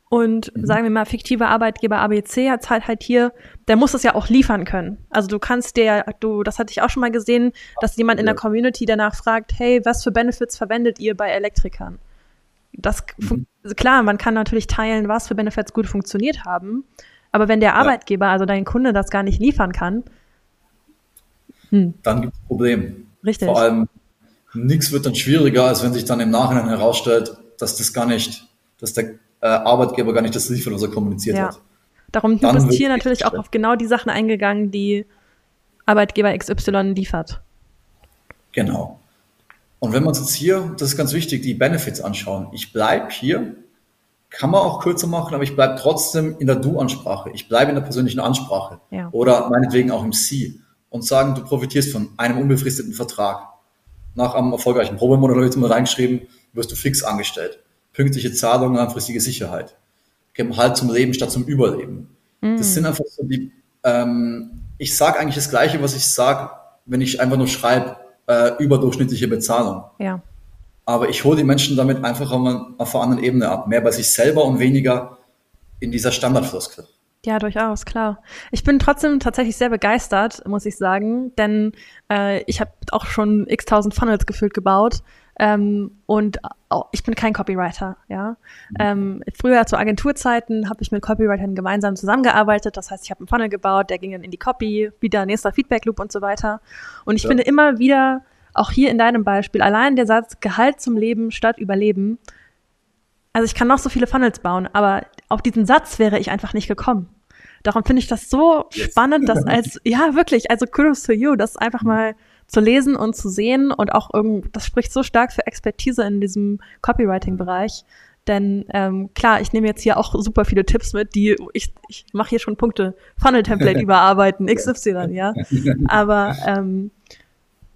und mhm. sagen wir mal, fiktiver Arbeitgeber ABC hat halt halt hier, der muss es ja auch liefern können. Also du kannst dir, du, das hatte ich auch schon mal gesehen, dass jemand in der Community danach fragt, hey, was für Benefits verwendet ihr bei Elektrikern? Das, mhm. klar, man kann natürlich teilen, was für Benefits gut funktioniert haben. Aber wenn der Arbeitgeber, also dein Kunde, das gar nicht liefern kann, hm. dann gibt es ein Problem. Richtig. Vor allem, nichts wird dann schwieriger, als wenn sich dann im Nachhinein herausstellt, dass das gar nicht, dass der äh, Arbeitgeber gar nicht das liefert, was er kommuniziert ja. hat. Darum du bist hier natürlich auch auf genau die Sachen eingegangen, die Arbeitgeber XY liefert. Genau. Und wenn wir uns jetzt hier, das ist ganz wichtig, die Benefits anschauen. Ich bleibe hier kann man auch kürzer machen, aber ich bleibe trotzdem in der Du-Ansprache. Ich bleibe in der persönlichen Ansprache. Ja. Oder meinetwegen auch im Sie. Und sagen, du profitierst von einem unbefristeten Vertrag. Nach einem erfolgreichen Probemonat habe ich jetzt mal reingeschrieben, wirst du fix angestellt. Pünktliche Zahlung, langfristige Sicherheit. Halt zum Leben statt zum Überleben. Mhm. Das sind einfach so die, ähm, ich sage eigentlich das Gleiche, was ich sage, wenn ich einfach nur schreibe, äh, überdurchschnittliche Bezahlung. Ja. Aber ich hole die Menschen damit einfach auf einer anderen Ebene ab. Mehr bei sich selber und weniger in dieser Standardfloskel. Ja, durchaus, klar. Ich bin trotzdem tatsächlich sehr begeistert, muss ich sagen, denn äh, ich habe auch schon x tausend Funnels gefühlt gebaut ähm, und auch, ich bin kein Copywriter, ja. Ähm, früher zu Agenturzeiten habe ich mit Copywritern gemeinsam zusammengearbeitet. Das heißt, ich habe einen Funnel gebaut, der ging dann in die Copy, wieder nächster Feedback Loop und so weiter. Und ich ja. finde immer wieder auch hier in deinem Beispiel, allein der Satz Gehalt zum Leben statt Überleben. Also ich kann noch so viele Funnels bauen, aber auf diesen Satz wäre ich einfach nicht gekommen. Darum finde ich das so yes. spannend, dass als, ja, wirklich, also kudos to you, das einfach mal zu lesen und zu sehen und auch irgend, das spricht so stark für Expertise in diesem Copywriting-Bereich. Denn ähm, klar, ich nehme jetzt hier auch super viele Tipps mit, die ich, ich mache hier schon Punkte, Funnel-Template überarbeiten, XY, ja. Aber ähm,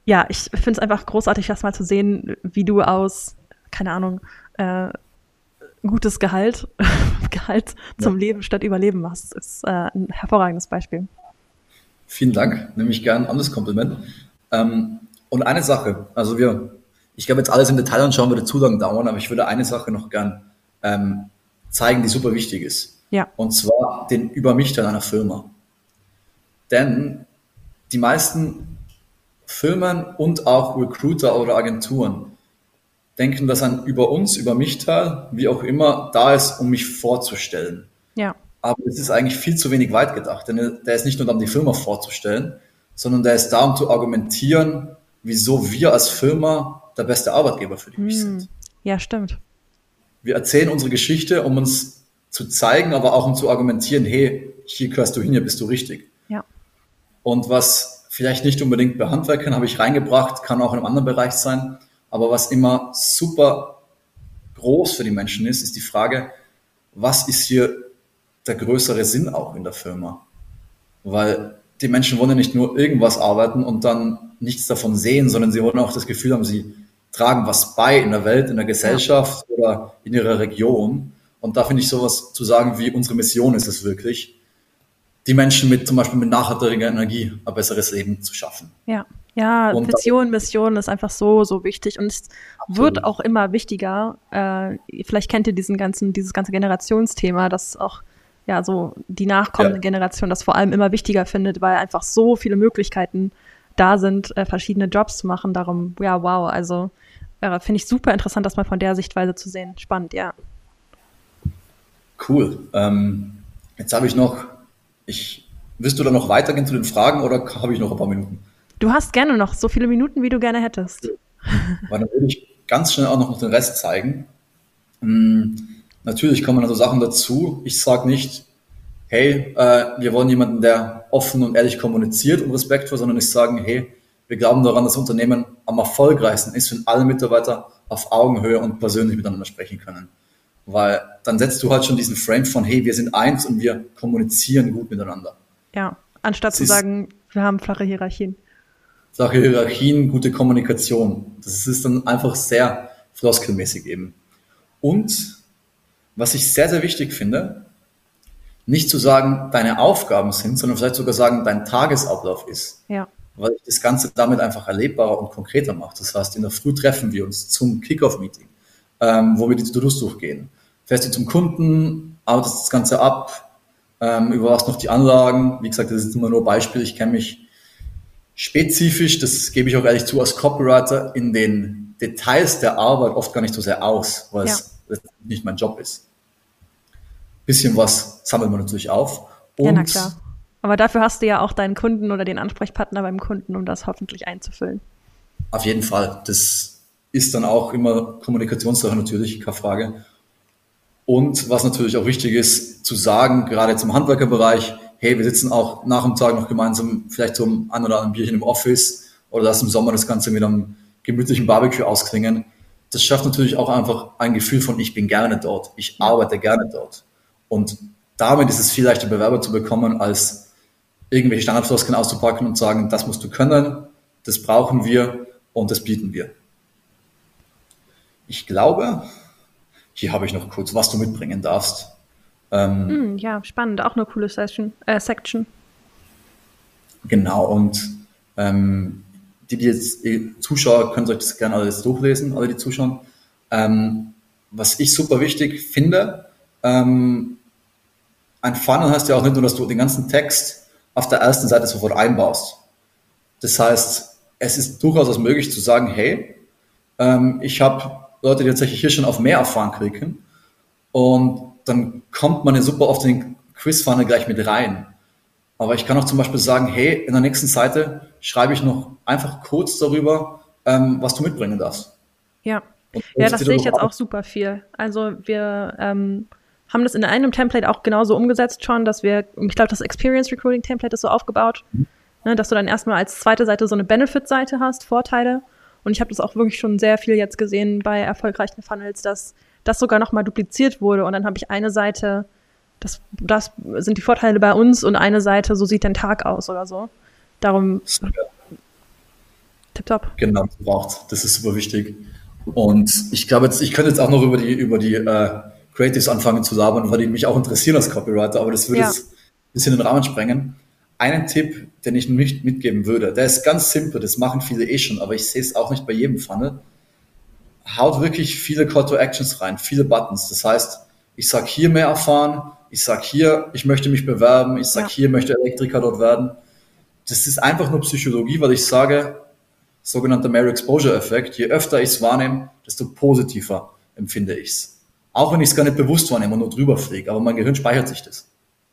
ja, ich finde es einfach großartig, das mal zu sehen, wie du aus, keine Ahnung, äh, gutes Gehalt, Gehalt zum ja. Leben statt Überleben machst, ist äh, ein hervorragendes Beispiel. Vielen Dank, nehme ich gern an das Kompliment. Ähm, und eine Sache, also wir, ich glaube jetzt alles im Detail anschauen würde zu lang dauern, aber ich würde eine Sache noch gern ähm, zeigen, die super wichtig ist. Ja. Und zwar den Über mich Teil einer Firma. Denn die meisten Firmen und auch Recruiter oder Agenturen denken, dass ein über uns, über mich Teil, wie auch immer, da ist, um mich vorzustellen. Ja. Aber es ist eigentlich viel zu wenig weit gedacht, denn der ist nicht nur um die Firma vorzustellen, sondern der ist da, um zu argumentieren, wieso wir als Firma der beste Arbeitgeber für dich hm. sind. Ja, stimmt. Wir erzählen unsere Geschichte, um uns zu zeigen, aber auch um zu argumentieren, hey, hier gehörst du hin, hier bist du richtig. Ja. Und was vielleicht nicht unbedingt bei Handwerkern habe ich reingebracht, kann auch in einem anderen Bereich sein, aber was immer super groß für die Menschen ist, ist die Frage, was ist hier der größere Sinn auch in der Firma? Weil die Menschen wollen ja nicht nur irgendwas arbeiten und dann nichts davon sehen, sondern sie wollen auch das Gefühl haben, sie tragen was bei in der Welt, in der Gesellschaft ja. oder in ihrer Region. Und da finde ich sowas zu sagen, wie unsere Mission ist es wirklich, die Menschen mit zum Beispiel mit nachhaltiger Energie ein besseres Leben zu schaffen. Ja. Ja, und Vision, Mission ist einfach so, so wichtig und es absolut. wird auch immer wichtiger. Äh, vielleicht kennt ihr diesen ganzen, dieses ganze Generationsthema, das auch ja so die nachkommende ja. Generation das vor allem immer wichtiger findet, weil einfach so viele Möglichkeiten da sind, äh, verschiedene Jobs zu machen. Darum, ja, wow, also äh, finde ich super interessant, das mal von der Sichtweise zu sehen. Spannend, ja. Cool. Ähm, jetzt habe ich noch, ich, willst du da noch weitergehen zu den Fragen oder habe ich noch ein paar Minuten? Du hast gerne noch so viele Minuten, wie du gerne hättest. Weil dann würde ich ganz schnell auch noch den Rest zeigen. Hm, natürlich kommen also Sachen dazu. Ich sage nicht, hey, äh, wir wollen jemanden, der offen und ehrlich kommuniziert und respektvoll, sondern ich sage, hey, wir glauben daran, dass Unternehmen am erfolgreichsten ist, wenn alle Mitarbeiter auf Augenhöhe und persönlich miteinander sprechen können. Weil dann setzt du halt schon diesen Frame von, hey, wir sind eins und wir kommunizieren gut miteinander. Ja, anstatt das zu sagen, wir haben flache Hierarchien. Sache Hierarchien, gute Kommunikation. Das ist dann einfach sehr floskelmäßig eben. Und was ich sehr, sehr wichtig finde, nicht zu sagen, deine Aufgaben sind, sondern vielleicht sogar sagen, dein Tagesablauf ist. Ja. Weil ich das Ganze damit einfach erlebbarer und konkreter mache. Das heißt, in der Früh treffen wir uns zum Kickoff-Meeting, ähm, wo wir die To-Dos durchgehen. Fährst du zum Kunden, arbeitest das Ganze ab, ähm, überwachst noch die Anlagen. Wie gesagt, das ist immer nur Beispiel. Ich kenne mich spezifisch, das gebe ich auch ehrlich zu, als Copywriter in den Details der Arbeit oft gar nicht so sehr aus, weil ja. es nicht mein Job ist. Bisschen was sammelt man natürlich auf. Und ja, na klar. Aber dafür hast du ja auch deinen Kunden oder den Ansprechpartner beim Kunden, um das hoffentlich einzufüllen. Auf jeden Fall. Das ist dann auch immer Kommunikationssache natürlich, keine Frage. Und was natürlich auch wichtig ist, zu sagen, gerade zum Handwerkerbereich, hey, wir sitzen auch nach dem Tag noch gemeinsam vielleicht zum ein oder anderen Bierchen im Office oder lassen im Sommer das Ganze mit einem gemütlichen Barbecue ausklingen. Das schafft natürlich auch einfach ein Gefühl von, ich bin gerne dort, ich arbeite gerne dort. Und damit ist es viel leichter, Bewerber zu bekommen, als irgendwelche Standardfloskeln auszupacken und sagen, das musst du können, das brauchen wir und das bieten wir. Ich glaube, hier habe ich noch kurz, was du mitbringen darfst. Ähm, mm, ja, spannend, auch eine coole Session, äh, Section. Genau, und ähm, die, die jetzt die Zuschauer, können euch das gerne alles durchlesen, alle die zuschauen. Ähm, was ich super wichtig finde, ähm, ein Funnel heißt ja auch nicht nur, dass du den ganzen Text auf der ersten Seite sofort einbaust. Das heißt, es ist durchaus möglich zu sagen, hey, ähm, ich habe Leute, die tatsächlich hier schon auf mehr erfahren klicken und dann kommt man ja super oft in den Quiz-Funnel gleich mit rein. Aber ich kann auch zum Beispiel sagen, hey, in der nächsten Seite schreibe ich noch einfach kurz darüber, ähm, was du mitbringen darfst. Ja, ja, das sehe ich jetzt auch super viel. Also wir ähm, haben das in einem Template auch genauso umgesetzt schon, dass wir, ich glaube, das Experience Recruiting Template ist so aufgebaut, mhm. ne, dass du dann erstmal als zweite Seite so eine Benefit-Seite hast, Vorteile. Und ich habe das auch wirklich schon sehr viel jetzt gesehen bei erfolgreichen Funnels, dass das sogar nochmal dupliziert wurde. Und dann habe ich eine Seite, das, das sind die Vorteile bei uns und eine Seite, so sieht dein Tag aus oder so. Darum. Tipptopp. Genau, braucht. Das ist super wichtig. Und ich glaube jetzt, ich könnte jetzt auch noch über die, über die äh, Creatives anfangen zu labern, weil die mich auch interessieren als Copywriter, aber das würde ja. jetzt ein bisschen den Rahmen sprengen. Einen Tipp, den ich nicht mitgeben würde, der ist ganz simpel, das machen viele eh schon, aber ich sehe es auch nicht bei jedem Funnel. Haut wirklich viele Call to Actions rein, viele Buttons. Das heißt, ich sage hier mehr erfahren, ich sage hier, ich möchte mich bewerben, ich sage ja. hier, möchte Elektriker dort werden. Das ist einfach nur Psychologie, weil ich sage, sogenannter Mare Exposure Effekt. Je öfter ich es wahrnehme, desto positiver empfinde ich es. Auch wenn ich es gar nicht bewusst wahrnehme und nur drüber fliege, aber mein Gehirn speichert sich das.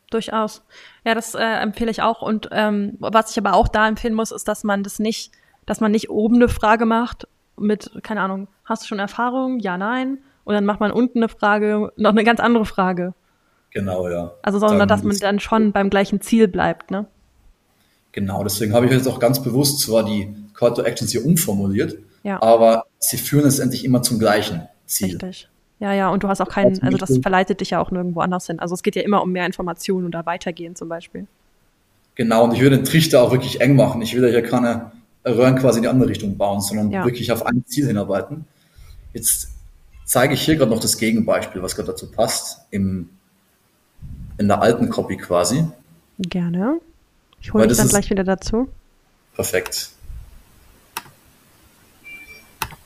Durchaus. Ja, das äh, empfehle ich auch. Und ähm, was ich aber auch da empfehlen muss, ist, dass man das nicht, dass man nicht oben eine Frage macht mit, keine Ahnung, hast du schon Erfahrung? Ja, nein. Und dann macht man unten eine Frage, noch eine ganz andere Frage. Genau, ja. Also, sondern dann dass man dann schon beim gleichen Ziel bleibt, ne? Genau, deswegen habe ich jetzt auch ganz bewusst zwar die Call to Actions hier umformuliert, ja. aber sie führen letztendlich immer zum gleichen Ziel. Richtig. Ja, ja, und du hast auch keinen, also das verleitet dich ja auch nirgendwo anders hin. Also es geht ja immer um mehr Informationen oder weitergehen zum Beispiel. Genau, und ich will den Trichter auch wirklich eng machen. Ich will ja hier keine Röhren quasi in die andere Richtung bauen, sondern ja. wirklich auf ein Ziel hinarbeiten. Jetzt zeige ich hier gerade noch das Gegenbeispiel, was gerade dazu passt, im, in der alten Copy quasi. Gerne. Ich hole dich dann gleich wieder dazu. Perfekt.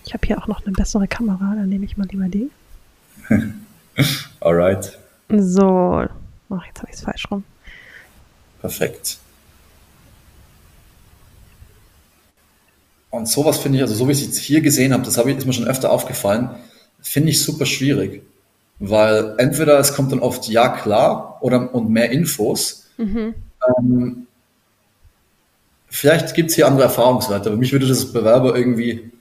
Ich habe hier auch noch eine bessere Kamera, dann nehme ich mal lieber die. Alright. So. Ach, jetzt habe ich es falsch rum. Perfekt. Und sowas finde ich, also so wie ich es hier gesehen habe, das habe ich, ist mir schon öfter aufgefallen, finde ich super schwierig. Weil entweder es kommt dann oft ja klar oder und mehr Infos. Mhm. Ähm, vielleicht gibt es hier andere Erfahrungswerte, aber mich würde das Bewerber irgendwie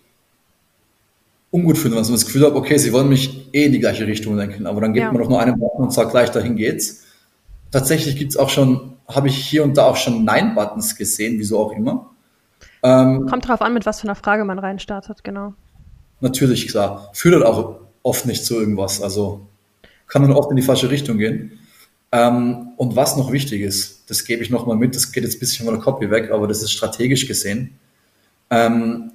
ungut finden, wenn man das Gefühl hat, okay, sie wollen mich eh in die gleiche Richtung lenken, aber dann gibt ja. man doch nur einen Button und sagt gleich, dahin geht's. Tatsächlich gibt's auch schon, habe ich hier und da auch schon Nein-Buttons gesehen, wieso auch immer. Ähm, Kommt drauf an, mit was für einer Frage man reinstartet, genau. Natürlich, klar. Führt halt auch oft nicht zu irgendwas, also kann dann oft in die falsche Richtung gehen. Ähm, und was noch wichtig ist, das gebe ich nochmal mit, das geht jetzt ein bisschen von der Copy weg, aber das ist strategisch gesehen. Ähm,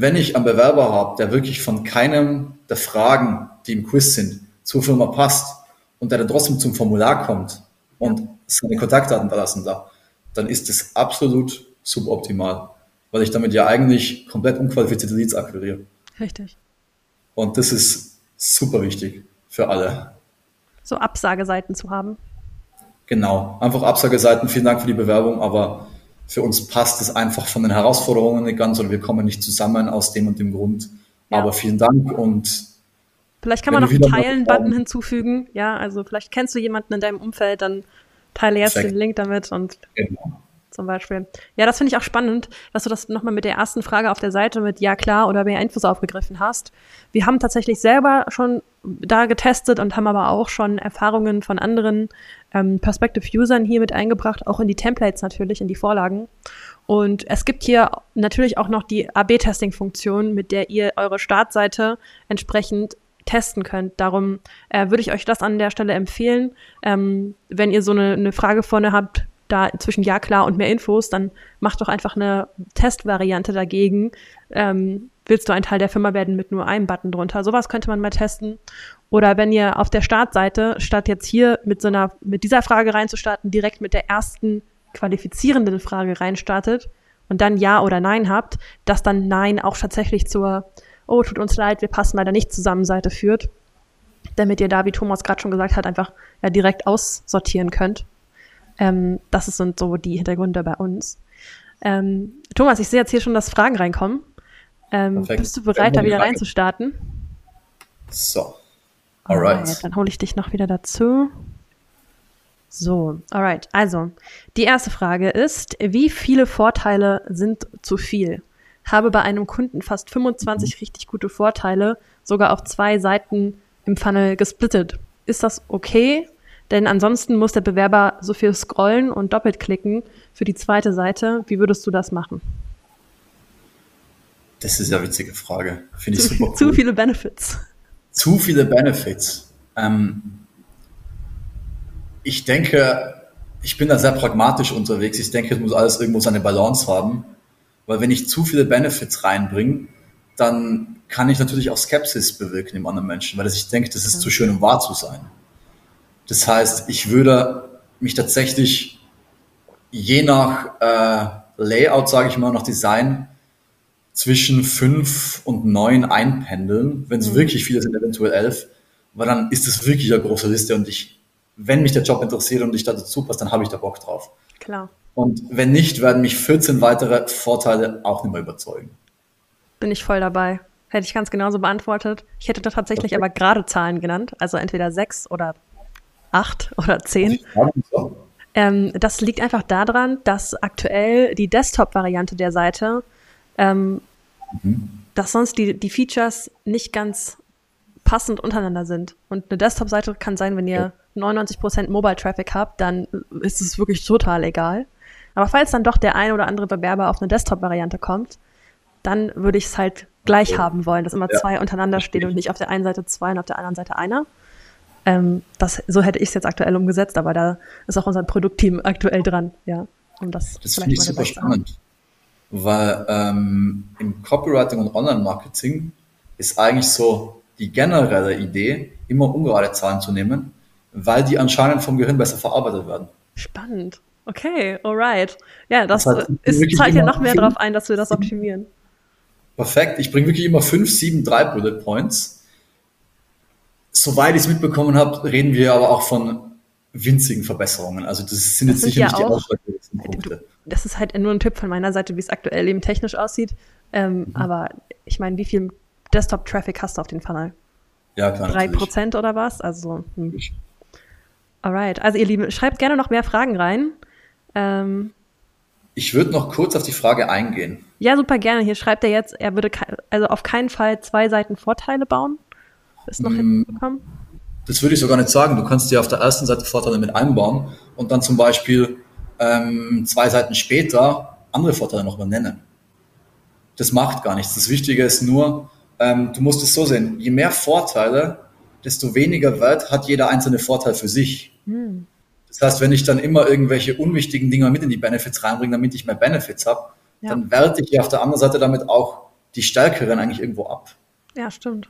wenn ich einen Bewerber habe, der wirklich von keinem der Fragen, die im Quiz sind, zur Firma passt und der dann trotzdem zum Formular kommt und seine Kontaktdaten verlassen da, dann ist das absolut suboptimal, weil ich damit ja eigentlich komplett unqualifizierte Leads akquiriere. Richtig. Und das ist super wichtig für alle. So Absageseiten zu haben. Genau, einfach Absageseiten. Vielen Dank für die Bewerbung, aber für uns passt es einfach von den Herausforderungen nicht ganz oder wir kommen nicht zusammen aus dem und dem Grund. Ja. Aber vielen Dank und vielleicht kann man noch einen Teilen-Button hinzufügen. Ja, also vielleicht kennst du jemanden in deinem Umfeld, dann teile jetzt den Link damit und genau zum Beispiel. Ja, das finde ich auch spannend, dass du das nochmal mit der ersten Frage auf der Seite mit Ja klar oder mehr Infos aufgegriffen hast. Wir haben tatsächlich selber schon da getestet und haben aber auch schon Erfahrungen von anderen ähm, Perspective-Usern hier mit eingebracht, auch in die Templates natürlich, in die Vorlagen. Und es gibt hier natürlich auch noch die AB-Testing-Funktion, mit der ihr eure Startseite entsprechend testen könnt. Darum äh, würde ich euch das an der Stelle empfehlen. Ähm, wenn ihr so eine, eine Frage vorne habt, da zwischen ja klar und mehr Infos, dann mach doch einfach eine Testvariante dagegen. Ähm, willst du ein Teil der Firma werden mit nur einem Button drunter? Sowas könnte man mal testen. Oder wenn ihr auf der Startseite, statt jetzt hier mit so einer, mit dieser Frage reinzustarten, direkt mit der ersten qualifizierenden Frage reinstartet und dann Ja oder Nein habt, dass dann Nein auch tatsächlich zur, oh, tut uns leid, wir passen leider nicht zusammen Seite führt. Damit ihr da, wie Thomas gerade schon gesagt hat, einfach ja, direkt aussortieren könnt. Ähm, das sind so die Hintergründe bei uns. Ähm, Thomas, ich sehe jetzt hier schon, dass Fragen reinkommen. Ähm, bist du bereit, da wieder reinzustarten? So. Alright. alright. Dann hole ich dich noch wieder dazu. So, alright. Also, die erste Frage ist, wie viele Vorteile sind zu viel? habe bei einem Kunden fast 25 mhm. richtig gute Vorteile, sogar auf zwei Seiten im Funnel gesplittet. Ist das okay? Denn ansonsten muss der Bewerber so viel scrollen und doppelt klicken für die zweite Seite. Wie würdest du das machen? Das ist ja eine witzige Frage. Finde ich super cool. Zu viele Benefits. Zu viele Benefits. Ähm, ich denke, ich bin da sehr pragmatisch unterwegs. Ich denke, es muss alles irgendwo seine Balance haben. Weil wenn ich zu viele Benefits reinbringe, dann kann ich natürlich auch Skepsis bewirken im anderen Menschen, weil ich denke, das ist ja. zu schön, um wahr zu sein. Das heißt, ich würde mich tatsächlich je nach äh, Layout, sage ich mal, nach Design zwischen fünf und neun einpendeln. Wenn es mhm. wirklich viele sind, eventuell elf, weil dann ist es wirklich eine große Liste und ich, wenn mich der Job interessiert und ich da dazu passe, dann habe ich da Bock drauf. Klar. Und wenn nicht, werden mich 14 weitere Vorteile auch nicht mehr überzeugen. Bin ich voll dabei. Hätte ich ganz genauso beantwortet. Ich hätte da tatsächlich okay. aber gerade Zahlen genannt, also entweder sechs oder acht oder zehn. Ähm, das liegt einfach daran, dass aktuell die Desktop-Variante der Seite, ähm, mhm. dass sonst die, die Features nicht ganz passend untereinander sind. Und eine Desktop-Seite kann sein, wenn ihr ja. 99% Mobile-Traffic habt, dann ist es wirklich total egal. Aber falls dann doch der ein oder andere Bewerber auf eine Desktop-Variante kommt, dann würde ich es halt gleich ja. haben wollen, dass immer ja. zwei untereinander stehen und nicht auf der einen Seite zwei und auf der anderen Seite einer. Ähm, das, so hätte ich es jetzt aktuell umgesetzt, aber da ist auch unser Produktteam aktuell dran, ja. Um das das finde ich super spannend, weil ähm, im Copywriting und Online-Marketing ist eigentlich so die generelle Idee, immer ungerade Zahlen zu nehmen, weil die anscheinend vom Gehirn besser verarbeitet werden. Spannend. Okay, alright. Ja, das, das heißt, ist, zahlt ja noch mehr darauf ein, dass wir das optimieren. Perfekt. Ich bringe wirklich immer fünf, sieben, drei Bullet Points. Soweit ich es mitbekommen habe, reden wir aber auch von winzigen Verbesserungen. Also das sind das jetzt sicher ja nicht die ausschlaggebenden Punkte. Das ist halt nur ein Tipp von meiner Seite, wie es aktuell eben technisch aussieht. Ähm, mhm. Aber ich meine, wie viel Desktop-Traffic hast du auf den Funnel? Ja, klar. Drei Prozent oder was? Also, hm. Alright. Also ihr Lieben, schreibt gerne noch mehr Fragen rein. Ähm, ich würde noch kurz auf die Frage eingehen. Ja, super gerne. Hier schreibt er jetzt, er würde also auf keinen Fall zwei Seiten Vorteile bauen. Ist noch mm, hinbekommen? Das würde ich sogar nicht sagen. Du kannst dir auf der ersten Seite Vorteile mit einbauen und dann zum Beispiel ähm, zwei Seiten später andere Vorteile noch mal nennen. Das macht gar nichts. Das Wichtige ist nur, ähm, du musst es so sehen, je mehr Vorteile, desto weniger Wert hat jeder einzelne Vorteil für sich. Hm. Das heißt, wenn ich dann immer irgendwelche unwichtigen Dinge mit in die Benefits reinbringe, damit ich mehr Benefits habe, ja. dann werte ich ja auf der anderen Seite damit auch die stärkeren eigentlich irgendwo ab. Ja, stimmt.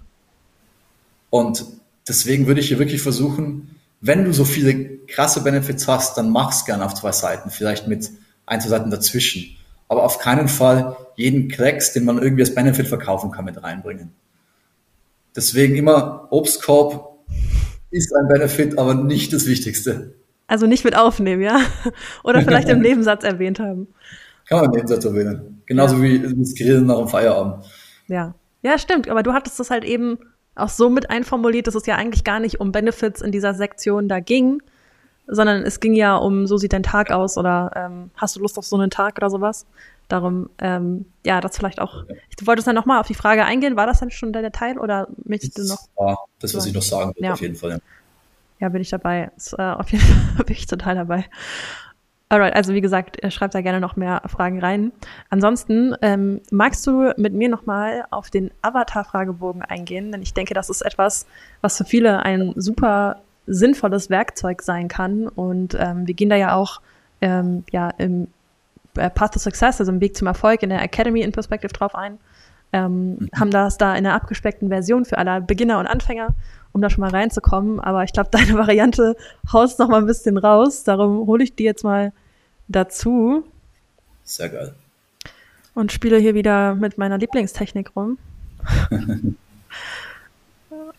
Und deswegen würde ich hier wirklich versuchen, wenn du so viele krasse Benefits hast, dann mach's gerne auf zwei Seiten, vielleicht mit ein, zwei Seiten dazwischen. Aber auf keinen Fall jeden Klecks, den man irgendwie als Benefit verkaufen kann, mit reinbringen. Deswegen immer Obstkorb ist ein Benefit, aber nicht das Wichtigste. Also nicht mit aufnehmen, ja? Oder vielleicht im Nebensatz erwähnt haben. Kann man im Nebensatz erwähnen. Genauso ja. wie das Grillen nach dem Feierabend. Ja. Ja, stimmt. Aber du hattest das halt eben auch so mit einformuliert, dass es ja eigentlich gar nicht um Benefits in dieser Sektion da ging, sondern es ging ja um, so sieht dein Tag aus oder ähm, hast du Lust auf so einen Tag oder sowas. Darum, ähm, ja, das vielleicht auch. Du wolltest dann nochmal auf die Frage eingehen, war das dann schon der, Teil oder möchtest du noch? Ja, das, was ich noch sagen will, ja. auf jeden Fall. Ja. Ja, bin ich dabei. Ist, äh, auf jeden Fall bin ich total dabei. Alright, also wie gesagt, schreibt da gerne noch mehr Fragen rein. Ansonsten ähm, magst du mit mir nochmal auf den Avatar-Fragebogen eingehen, denn ich denke, das ist etwas, was für viele ein super sinnvolles Werkzeug sein kann. Und ähm, wir gehen da ja auch ähm, ja im äh, Path to Success, also im Weg zum Erfolg in der Academy in Perspective drauf ein. Ähm, mhm. Haben das da in einer abgespeckten Version für alle Beginner und Anfänger um da schon mal reinzukommen. Aber ich glaube, deine Variante haust noch mal ein bisschen raus. Darum hole ich die jetzt mal dazu. Sehr geil. Und spiele hier wieder mit meiner Lieblingstechnik rum.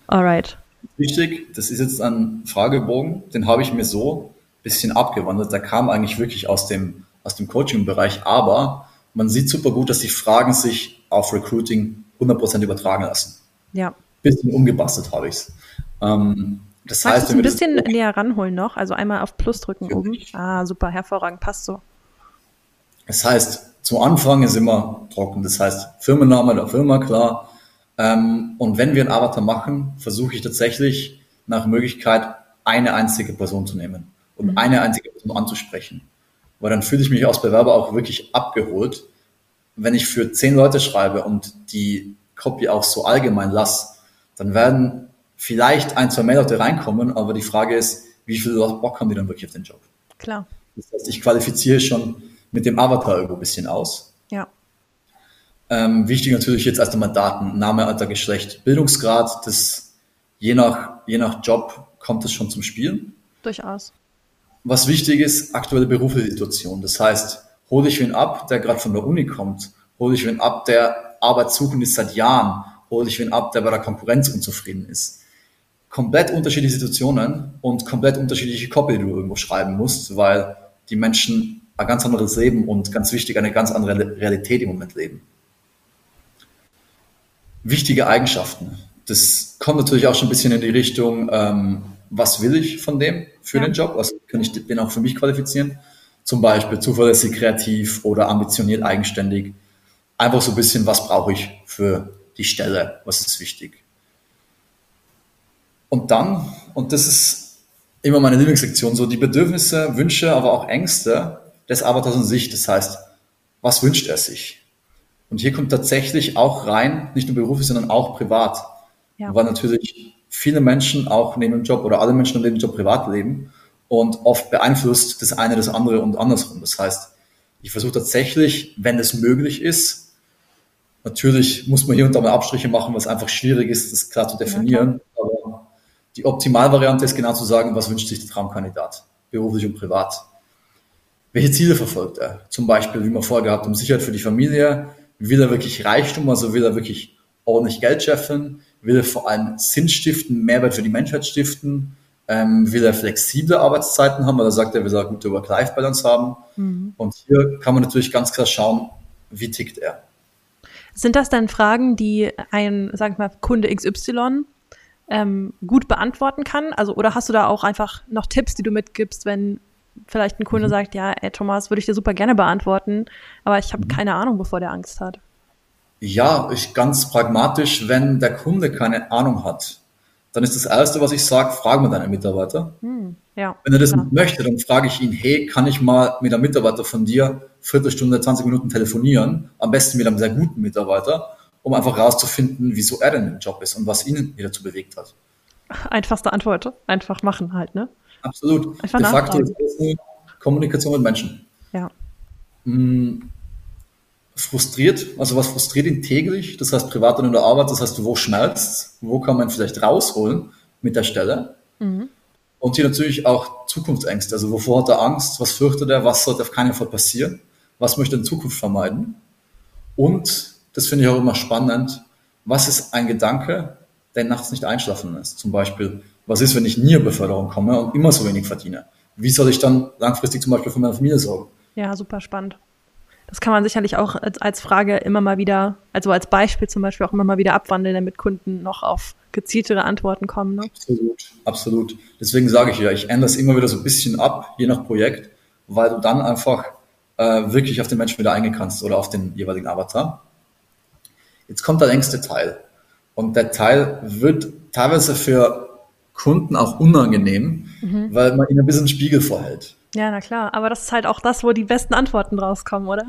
Alright. Wichtig, das ist jetzt ein Fragebogen, den habe ich mir so ein bisschen abgewandelt. Der kam eigentlich wirklich aus dem, aus dem Coaching-Bereich, aber man sieht super gut, dass die Fragen sich auf Recruiting 100% übertragen lassen. Ja. Bisschen umgebastelt habe ich es. Ähm, das Magst heißt, ein bisschen näher ranholen noch, also einmal auf Plus drücken oben. Ah, super, hervorragend, passt so. Das heißt, Zum Anfang ist immer trocken, das heißt Firmenname der Firma, klar. Ähm, und wenn wir einen Avatar machen, versuche ich tatsächlich nach Möglichkeit eine einzige Person zu nehmen und mhm. eine einzige Person anzusprechen. Weil dann fühle ich mich als Bewerber auch wirklich abgeholt. Wenn ich für zehn Leute schreibe und die Copy auch so allgemein lasse, dann werden vielleicht ein, zwei mehr Leute reinkommen, aber die Frage ist, wie viel Bock haben die dann wirklich auf den Job? Klar. Das heißt, ich qualifiziere schon mit dem Avatar irgendwo ein bisschen aus. Ja. Ähm, wichtig natürlich jetzt erst einmal Daten, Name, Alter, Geschlecht, Bildungsgrad, das je nach, je nach Job kommt es schon zum Spielen. Durchaus. Was wichtig ist, aktuelle berufliche Situation. Das heißt, hole ich wen ab, der gerade von der Uni kommt, hole ich wen ab, der arbeitssuchend ist seit Jahren, hole ich wen ab, der bei der Konkurrenz unzufrieden ist. Komplett unterschiedliche Situationen und komplett unterschiedliche Copy, die du irgendwo schreiben musst, weil die Menschen ein ganz anderes Leben und ganz wichtig, eine ganz andere Realität im Moment leben. Wichtige Eigenschaften. Das kommt natürlich auch schon ein bisschen in die Richtung, ähm, was will ich von dem für ja. den Job? Was kann ich den auch für mich qualifizieren? Zum Beispiel zuverlässig, kreativ oder ambitioniert, eigenständig. Einfach so ein bisschen, was brauche ich für die Stelle? Was ist wichtig? Und dann, und das ist immer meine Lieblingssektion, so die Bedürfnisse, Wünsche, aber auch Ängste des Avatars an sich. Das heißt, was wünscht er sich? Und hier kommt tatsächlich auch rein, nicht nur beruflich, sondern auch privat. Ja. Weil natürlich viele Menschen auch neben dem Job oder alle Menschen neben dem Job privat leben und oft beeinflusst das eine das andere und andersrum. Das heißt, ich versuche tatsächlich, wenn es möglich ist, natürlich muss man hier und da mal Abstriche machen, was einfach schwierig ist, das klar zu definieren. Ja, die Optimalvariante ist genau zu sagen, was wünscht sich der Traumkandidat, beruflich und privat. Welche Ziele verfolgt er? Zum Beispiel, wie wir vorher gehabt haben, Sicherheit für die Familie. Will er wirklich Reichtum, also will er wirklich ordentlich Geld scheffeln? will er vor allem Sinn stiften, Mehrwert für die Menschheit stiften, ähm, will er flexible Arbeitszeiten haben, weil er sagt, er will eine gute Work-Life-Balance haben. Mhm. Und hier kann man natürlich ganz klar schauen, wie tickt er. Sind das dann Fragen, die ein, sag ich mal, Kunde XY ähm, gut beantworten kann? Also, oder hast du da auch einfach noch Tipps, die du mitgibst, wenn vielleicht ein Kunde mhm. sagt, ja, ey, Thomas, würde ich dir super gerne beantworten, aber ich habe mhm. keine Ahnung, bevor der Angst hat? Ja, ich ganz pragmatisch, wenn der Kunde keine Ahnung hat, dann ist das Erste, was ich sage, fragen wir deinen Mitarbeiter. Hm, ja, wenn er das klar. möchte, dann frage ich ihn, hey, kann ich mal mit einem Mitarbeiter von dir Viertelstunde, 20 Minuten telefonieren, am besten mit einem sehr guten Mitarbeiter, um einfach rauszufinden, wieso er denn im Job ist und was ihn wieder dazu bewegt hat. Einfachste Antwort, einfach machen halt, ne? Absolut. Einfach De facto ist das eine Kommunikation mit Menschen. Ja. Hm, frustriert, also was frustriert ihn täglich, das heißt privat und in der Arbeit, das heißt, wo schmerzt, wo kann man vielleicht rausholen mit der Stelle. Mhm. Und hier natürlich auch Zukunftsängste, also wovor hat er Angst, was fürchtet er, was sollte auf keinen Fall passieren, was möchte er in Zukunft vermeiden. Und, das finde ich auch immer spannend, was ist ein Gedanke, der nachts nicht einschlafen lässt? Zum Beispiel, was ist, wenn ich nie in Beförderung komme und immer so wenig verdiene? Wie soll ich dann langfristig zum Beispiel für meine Familie sorgen? Ja, super spannend. Das kann man sicherlich auch als, als Frage immer mal wieder, also als Beispiel zum Beispiel auch immer mal wieder abwandeln, damit Kunden noch auf gezieltere Antworten kommen. Ne? Absolut, absolut. Deswegen sage ich ja, ich ändere es immer wieder so ein bisschen ab, je nach Projekt, weil du dann einfach äh, wirklich auf den Menschen wieder eingehen kannst oder auf den jeweiligen Avatar. Jetzt kommt der längste Teil. Und der Teil wird teilweise für Kunden auch unangenehm, mhm. weil man ihnen ein bisschen Spiegel vorhält. Ja, na klar. Aber das ist halt auch das, wo die besten Antworten rauskommen, oder?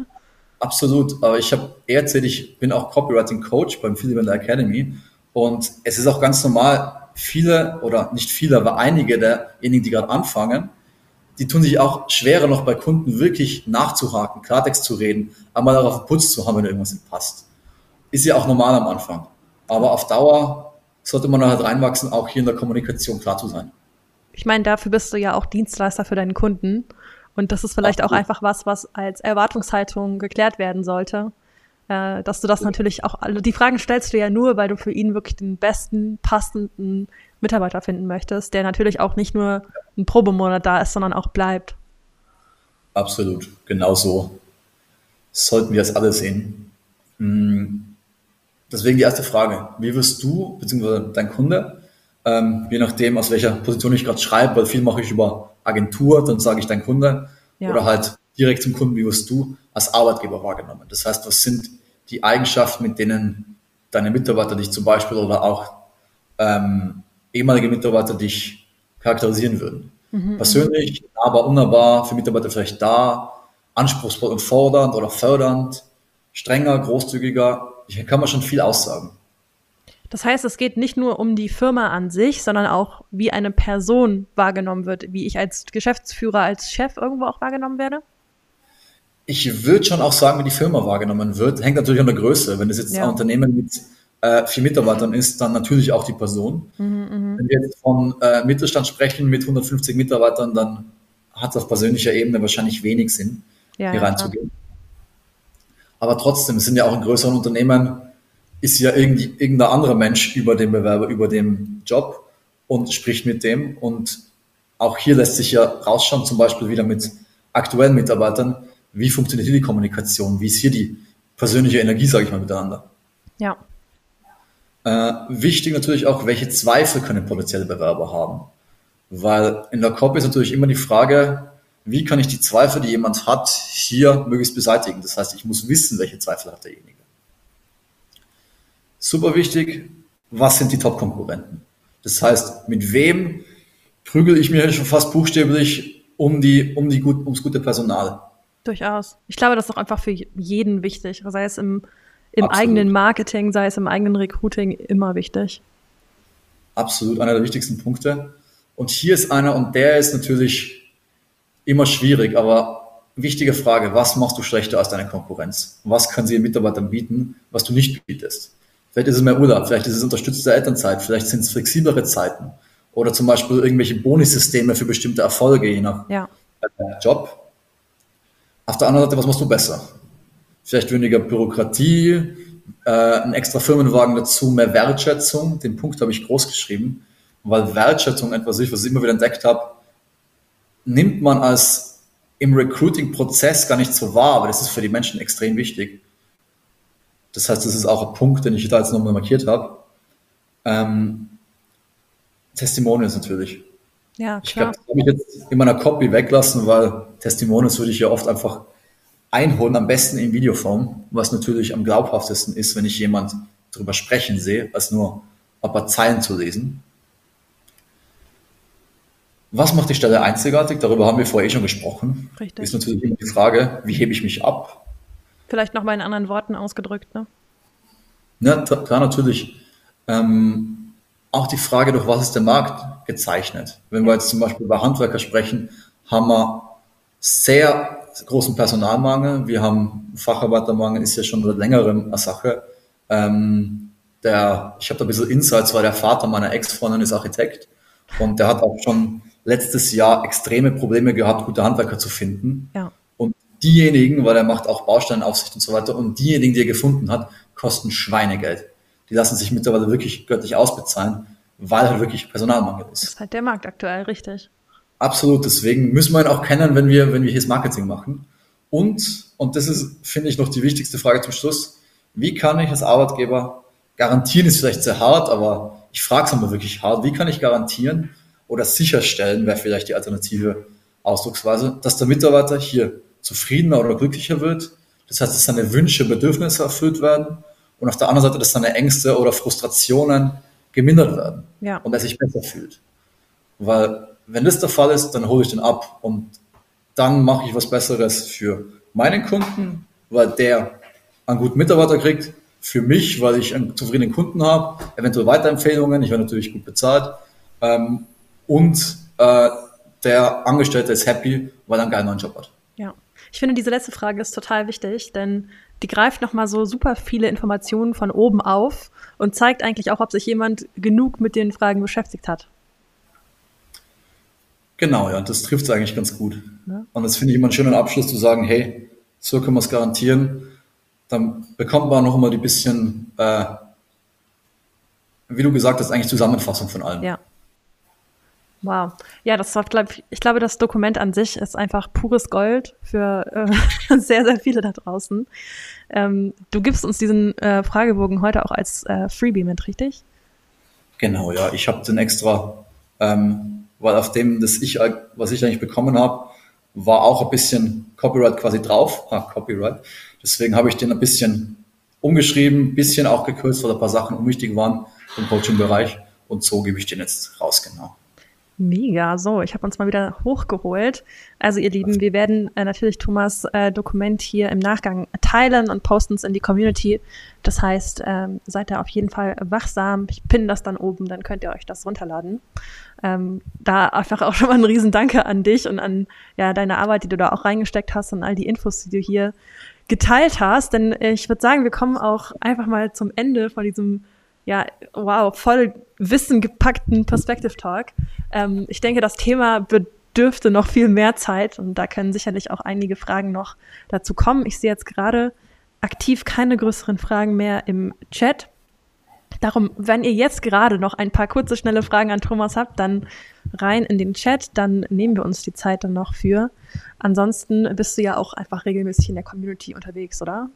Absolut. Aber ich habe erzählt, ich bin auch Copywriting Coach beim Philipp Academy. Und es ist auch ganz normal, viele oder nicht viele, aber einige derjenigen, die gerade anfangen, die tun sich auch schwerer noch bei Kunden wirklich nachzuhaken, Klartext zu reden, einmal darauf Putz zu haben, wenn irgendwas nicht passt. Ist ja auch normal am Anfang. Aber auf Dauer sollte man halt reinwachsen, auch hier in der Kommunikation klar zu sein ich meine, dafür bist du ja auch Dienstleister für deinen Kunden. Und das ist vielleicht Ach, auch einfach was, was als Erwartungshaltung geklärt werden sollte. Äh, dass du das natürlich auch, also die Fragen stellst du ja nur, weil du für ihn wirklich den besten, passenden Mitarbeiter finden möchtest, der natürlich auch nicht nur ein Probemonat da ist, sondern auch bleibt. Absolut, genau so. Sollten wir das alle sehen. Hm. Deswegen die erste Frage. Wie wirst du, beziehungsweise dein Kunde, ähm, je nachdem, aus welcher Position ich gerade schreibe, weil viel mache ich über Agentur, dann sage ich dein Kunde ja. oder halt direkt zum Kunden, wie wirst du als Arbeitgeber wahrgenommen? Das heißt, was sind die Eigenschaften, mit denen deine Mitarbeiter dich zum Beispiel oder auch ähm, ehemalige Mitarbeiter dich charakterisieren würden? Mhm, Persönlich, aber unnahbar, für Mitarbeiter vielleicht da, anspruchsvoll und fordernd oder fördernd, strenger, großzügiger. Hier kann man schon viel aussagen. Das heißt, es geht nicht nur um die Firma an sich, sondern auch, wie eine Person wahrgenommen wird, wie ich als Geschäftsführer, als Chef irgendwo auch wahrgenommen werde? Ich würde schon auch sagen, wie die Firma wahrgenommen wird. Hängt natürlich an der Größe. Wenn es jetzt ja. ein Unternehmen mit äh, vier Mitarbeitern ist, dann natürlich auch die Person. Mhm, mhm. Wenn wir jetzt von äh, Mittelstand sprechen mit 150 Mitarbeitern, dann hat es auf persönlicher Ebene wahrscheinlich wenig Sinn, ja, hier reinzugehen. Aber trotzdem, es sind ja auch in größeren Unternehmen ist ja irgendwie irgendein anderer Mensch über den Bewerber, über den Job und spricht mit dem. Und auch hier lässt sich ja rausschauen, zum Beispiel wieder mit aktuellen Mitarbeitern, wie funktioniert hier die Kommunikation, wie ist hier die persönliche Energie, sage ich mal, miteinander. Ja. Äh, wichtig natürlich auch, welche Zweifel können potenzielle Bewerber haben. Weil in der Copy ist natürlich immer die Frage, wie kann ich die Zweifel, die jemand hat, hier möglichst beseitigen. Das heißt, ich muss wissen, welche Zweifel hat derjenige. Super wichtig, was sind die Top-Konkurrenten? Das heißt, mit wem prügel ich mir schon fast buchstäblich um die, um die gut, ums gute Personal? Durchaus. Ich glaube, das ist auch einfach für jeden wichtig, sei es im, im eigenen Marketing, sei es im eigenen Recruiting, immer wichtig. Absolut, einer der wichtigsten Punkte. Und hier ist einer, und der ist natürlich immer schwierig, aber wichtige Frage, was machst du schlechter als deine Konkurrenz? Was können sie den Mitarbeitern bieten, was du nicht bietest? Vielleicht ist es mehr Urlaub, vielleicht ist es unterstützte Elternzeit, vielleicht sind es flexiblere Zeiten oder zum Beispiel irgendwelche Bonussysteme für bestimmte Erfolge, je nach ja. Job. Auf der anderen Seite, was machst du besser? Vielleicht weniger Bürokratie, äh, ein extra Firmenwagen dazu, mehr Wertschätzung. Den Punkt habe ich groß geschrieben, weil Wertschätzung etwas ist, was ich immer wieder entdeckt habe, nimmt man als im Recruiting-Prozess gar nicht so wahr, aber das ist für die Menschen extrem wichtig. Das heißt, das ist auch ein Punkt, den ich da jetzt nochmal markiert habe. Ähm, Testimonials natürlich. Ja, klar. Ich glaube, das habe ich jetzt in meiner Copy weglassen, weil Testimonials würde ich ja oft einfach einholen, am besten in Videoform, was natürlich am glaubhaftesten ist, wenn ich jemand darüber sprechen sehe, als nur ein paar Zeilen zu lesen. Was macht die Stelle einzigartig? Darüber haben wir vorher eh schon gesprochen. Richtig. Ist natürlich immer die Frage, wie hebe ich mich ab? Vielleicht nochmal in anderen Worten ausgedrückt, ne? Ja, klar, natürlich. Ähm, auch die Frage, durch was ist der Markt gezeichnet? Wenn wir jetzt zum Beispiel bei Handwerker sprechen, haben wir sehr großen Personalmangel. Wir haben Facharbeitermangel, ist ja schon seit längerem eine Sache. Ähm, der, ich habe da ein bisschen Insights, weil der Vater meiner Ex-Freundin ist Architekt und der hat auch schon letztes Jahr extreme Probleme gehabt, gute Handwerker zu finden. Ja diejenigen, weil er macht auch Bausteinaufsicht und so weiter, und diejenigen, die er gefunden hat, kosten Schweinegeld. Die lassen sich mittlerweile wirklich göttlich ausbezahlen, weil halt wirklich Personalmangel ist. Das ist halt der Markt aktuell, richtig. Absolut, deswegen müssen wir ihn auch kennen, wenn wir, wenn wir hier das Marketing machen. Und, und das ist, finde ich, noch die wichtigste Frage zum Schluss, wie kann ich als Arbeitgeber garantieren, ist vielleicht sehr hart, aber ich frage es einmal wirklich hart, wie kann ich garantieren oder sicherstellen, wäre vielleicht die alternative Ausdrucksweise, dass der Mitarbeiter hier zufriedener oder glücklicher wird. Das heißt, dass seine Wünsche, Bedürfnisse erfüllt werden und auf der anderen Seite, dass seine Ängste oder Frustrationen gemindert werden ja. und er sich besser fühlt. Weil wenn das der Fall ist, dann hole ich den ab und dann mache ich was Besseres für meinen Kunden, weil der einen guten Mitarbeiter kriegt, für mich, weil ich einen zufriedenen Kunden habe, eventuell Weiterempfehlungen, ich werde natürlich gut bezahlt ähm, und äh, der Angestellte ist happy, weil er einen geilen neuen Job hat. Ja. Ich finde, diese letzte Frage ist total wichtig, denn die greift nochmal so super viele Informationen von oben auf und zeigt eigentlich auch, ob sich jemand genug mit den Fragen beschäftigt hat. Genau, ja, das trifft es eigentlich ganz gut. Ja. Und das finde ich immer einen schönen Abschluss zu sagen, hey, so können wir es garantieren. Dann bekommt man noch immer die bisschen, äh, wie du gesagt hast, eigentlich Zusammenfassung von allem. Ja. Wow. Ja, das war, glaub ich, ich glaube, das Dokument an sich ist einfach pures Gold für äh, sehr, sehr viele da draußen. Ähm, du gibst uns diesen äh, Fragebogen heute auch als äh, Freebie mit, richtig? Genau, ja. Ich habe den extra, ähm, weil auf dem, das ich, was ich eigentlich bekommen habe, war auch ein bisschen Copyright quasi drauf, ah, Copyright. Deswegen habe ich den ein bisschen umgeschrieben, ein bisschen auch gekürzt, weil ein paar Sachen unwichtig waren im Coaching-Bereich. Und so gebe ich den jetzt raus, genau. Mega, so, ich habe uns mal wieder hochgeholt. Also ihr Lieben, wir werden äh, natürlich Thomas äh, Dokument hier im Nachgang teilen und posten es in die Community. Das heißt, ähm, seid da auf jeden Fall wachsam. Ich pinne das dann oben, dann könnt ihr euch das runterladen. Ähm, da einfach auch schon mal ein Riesendanke an dich und an ja, deine Arbeit, die du da auch reingesteckt hast und all die Infos, die du hier geteilt hast. Denn ich würde sagen, wir kommen auch einfach mal zum Ende von diesem ja, wow, voll Wissen gepackten Perspective Talk. Ähm, ich denke, das Thema bedürfte noch viel mehr Zeit und da können sicherlich auch einige Fragen noch dazu kommen. Ich sehe jetzt gerade aktiv keine größeren Fragen mehr im Chat. Darum, wenn ihr jetzt gerade noch ein paar kurze, schnelle Fragen an Thomas habt, dann rein in den Chat, dann nehmen wir uns die Zeit dann noch für. Ansonsten bist du ja auch einfach regelmäßig in der Community unterwegs, oder?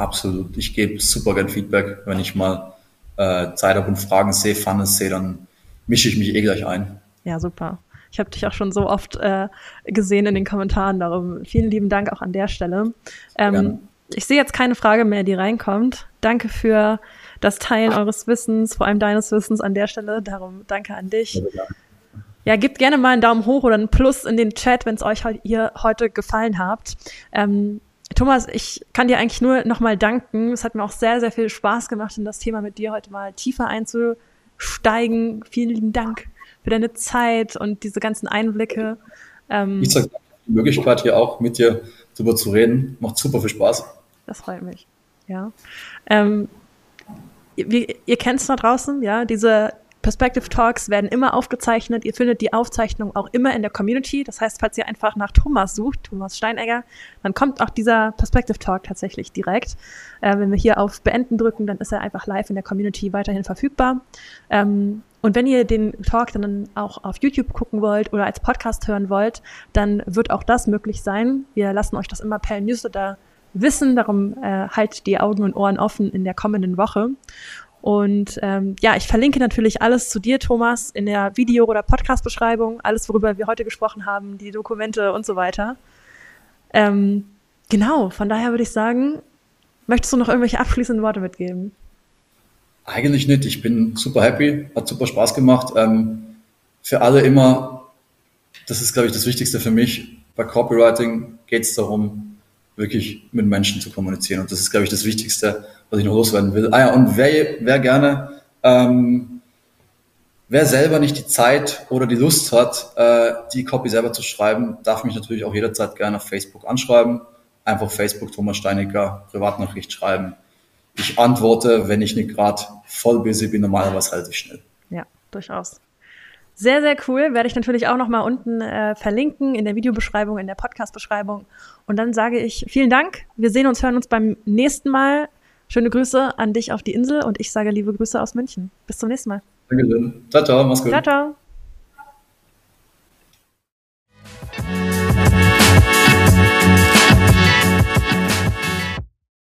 Absolut. Ich gebe super gern Feedback, wenn ich mal äh, Zeit habe und Fragen sehe, Funnes sehe, dann mische ich mich eh gleich ein. Ja, super. Ich habe dich auch schon so oft äh, gesehen in den Kommentaren. Darum vielen lieben Dank auch an der Stelle. Ähm, ich sehe jetzt keine Frage mehr, die reinkommt. Danke für das Teilen eures Wissens, vor allem deines Wissens an der Stelle. Darum danke an dich. Ja, gebt gerne mal einen Daumen hoch oder einen Plus in den Chat, wenn es euch hier heute gefallen habt. Ähm, Thomas, ich kann dir eigentlich nur nochmal danken. Es hat mir auch sehr, sehr viel Spaß gemacht, in das Thema mit dir heute mal tiefer einzusteigen. Vielen lieben Dank für deine Zeit und diese ganzen Einblicke. Ähm, ich sage die Möglichkeit hier auch mit dir drüber zu reden. Macht super viel Spaß. Das freut mich. Ja. Ähm, ihr, ihr kennt es da draußen, ja, diese Perspective Talks werden immer aufgezeichnet. Ihr findet die Aufzeichnung auch immer in der Community. Das heißt, falls ihr einfach nach Thomas sucht, Thomas Steinegger, dann kommt auch dieser Perspective Talk tatsächlich direkt. Äh, wenn wir hier auf Beenden drücken, dann ist er einfach live in der Community weiterhin verfügbar. Ähm, und wenn ihr den Talk dann auch auf YouTube gucken wollt oder als Podcast hören wollt, dann wird auch das möglich sein. Wir lassen euch das immer per Newsletter wissen. Darum äh, haltet die Augen und Ohren offen in der kommenden Woche. Und ähm, ja, ich verlinke natürlich alles zu dir, Thomas, in der Video- oder Podcast-Beschreibung, alles, worüber wir heute gesprochen haben, die Dokumente und so weiter. Ähm, genau, von daher würde ich sagen, möchtest du noch irgendwelche abschließenden Worte mitgeben? Eigentlich nicht. Ich bin super happy, hat super Spaß gemacht. Ähm, für alle immer, das ist, glaube ich, das Wichtigste für mich. Bei Copywriting geht es darum, wirklich mit Menschen zu kommunizieren. Und das ist, glaube ich, das Wichtigste, was ich noch loswerden will. Ah ja, und wer, wer gerne, ähm, wer selber nicht die Zeit oder die Lust hat, äh, die Copy selber zu schreiben, darf mich natürlich auch jederzeit gerne auf Facebook anschreiben. Einfach Facebook Thomas Steinecker, Privatnachricht schreiben. Ich antworte, wenn ich nicht gerade voll busy bin, normalerweise halte ich schnell. Ja, durchaus. Sehr, sehr cool. Werde ich natürlich auch nochmal unten äh, verlinken in der Videobeschreibung, in der Podcast-Beschreibung. Und dann sage ich vielen Dank. Wir sehen uns, hören uns beim nächsten Mal. Schöne Grüße an dich auf die Insel und ich sage liebe Grüße aus München. Bis zum nächsten Mal. Dankeschön. Ciao, ciao. Mach's gut. Ciao, ciao.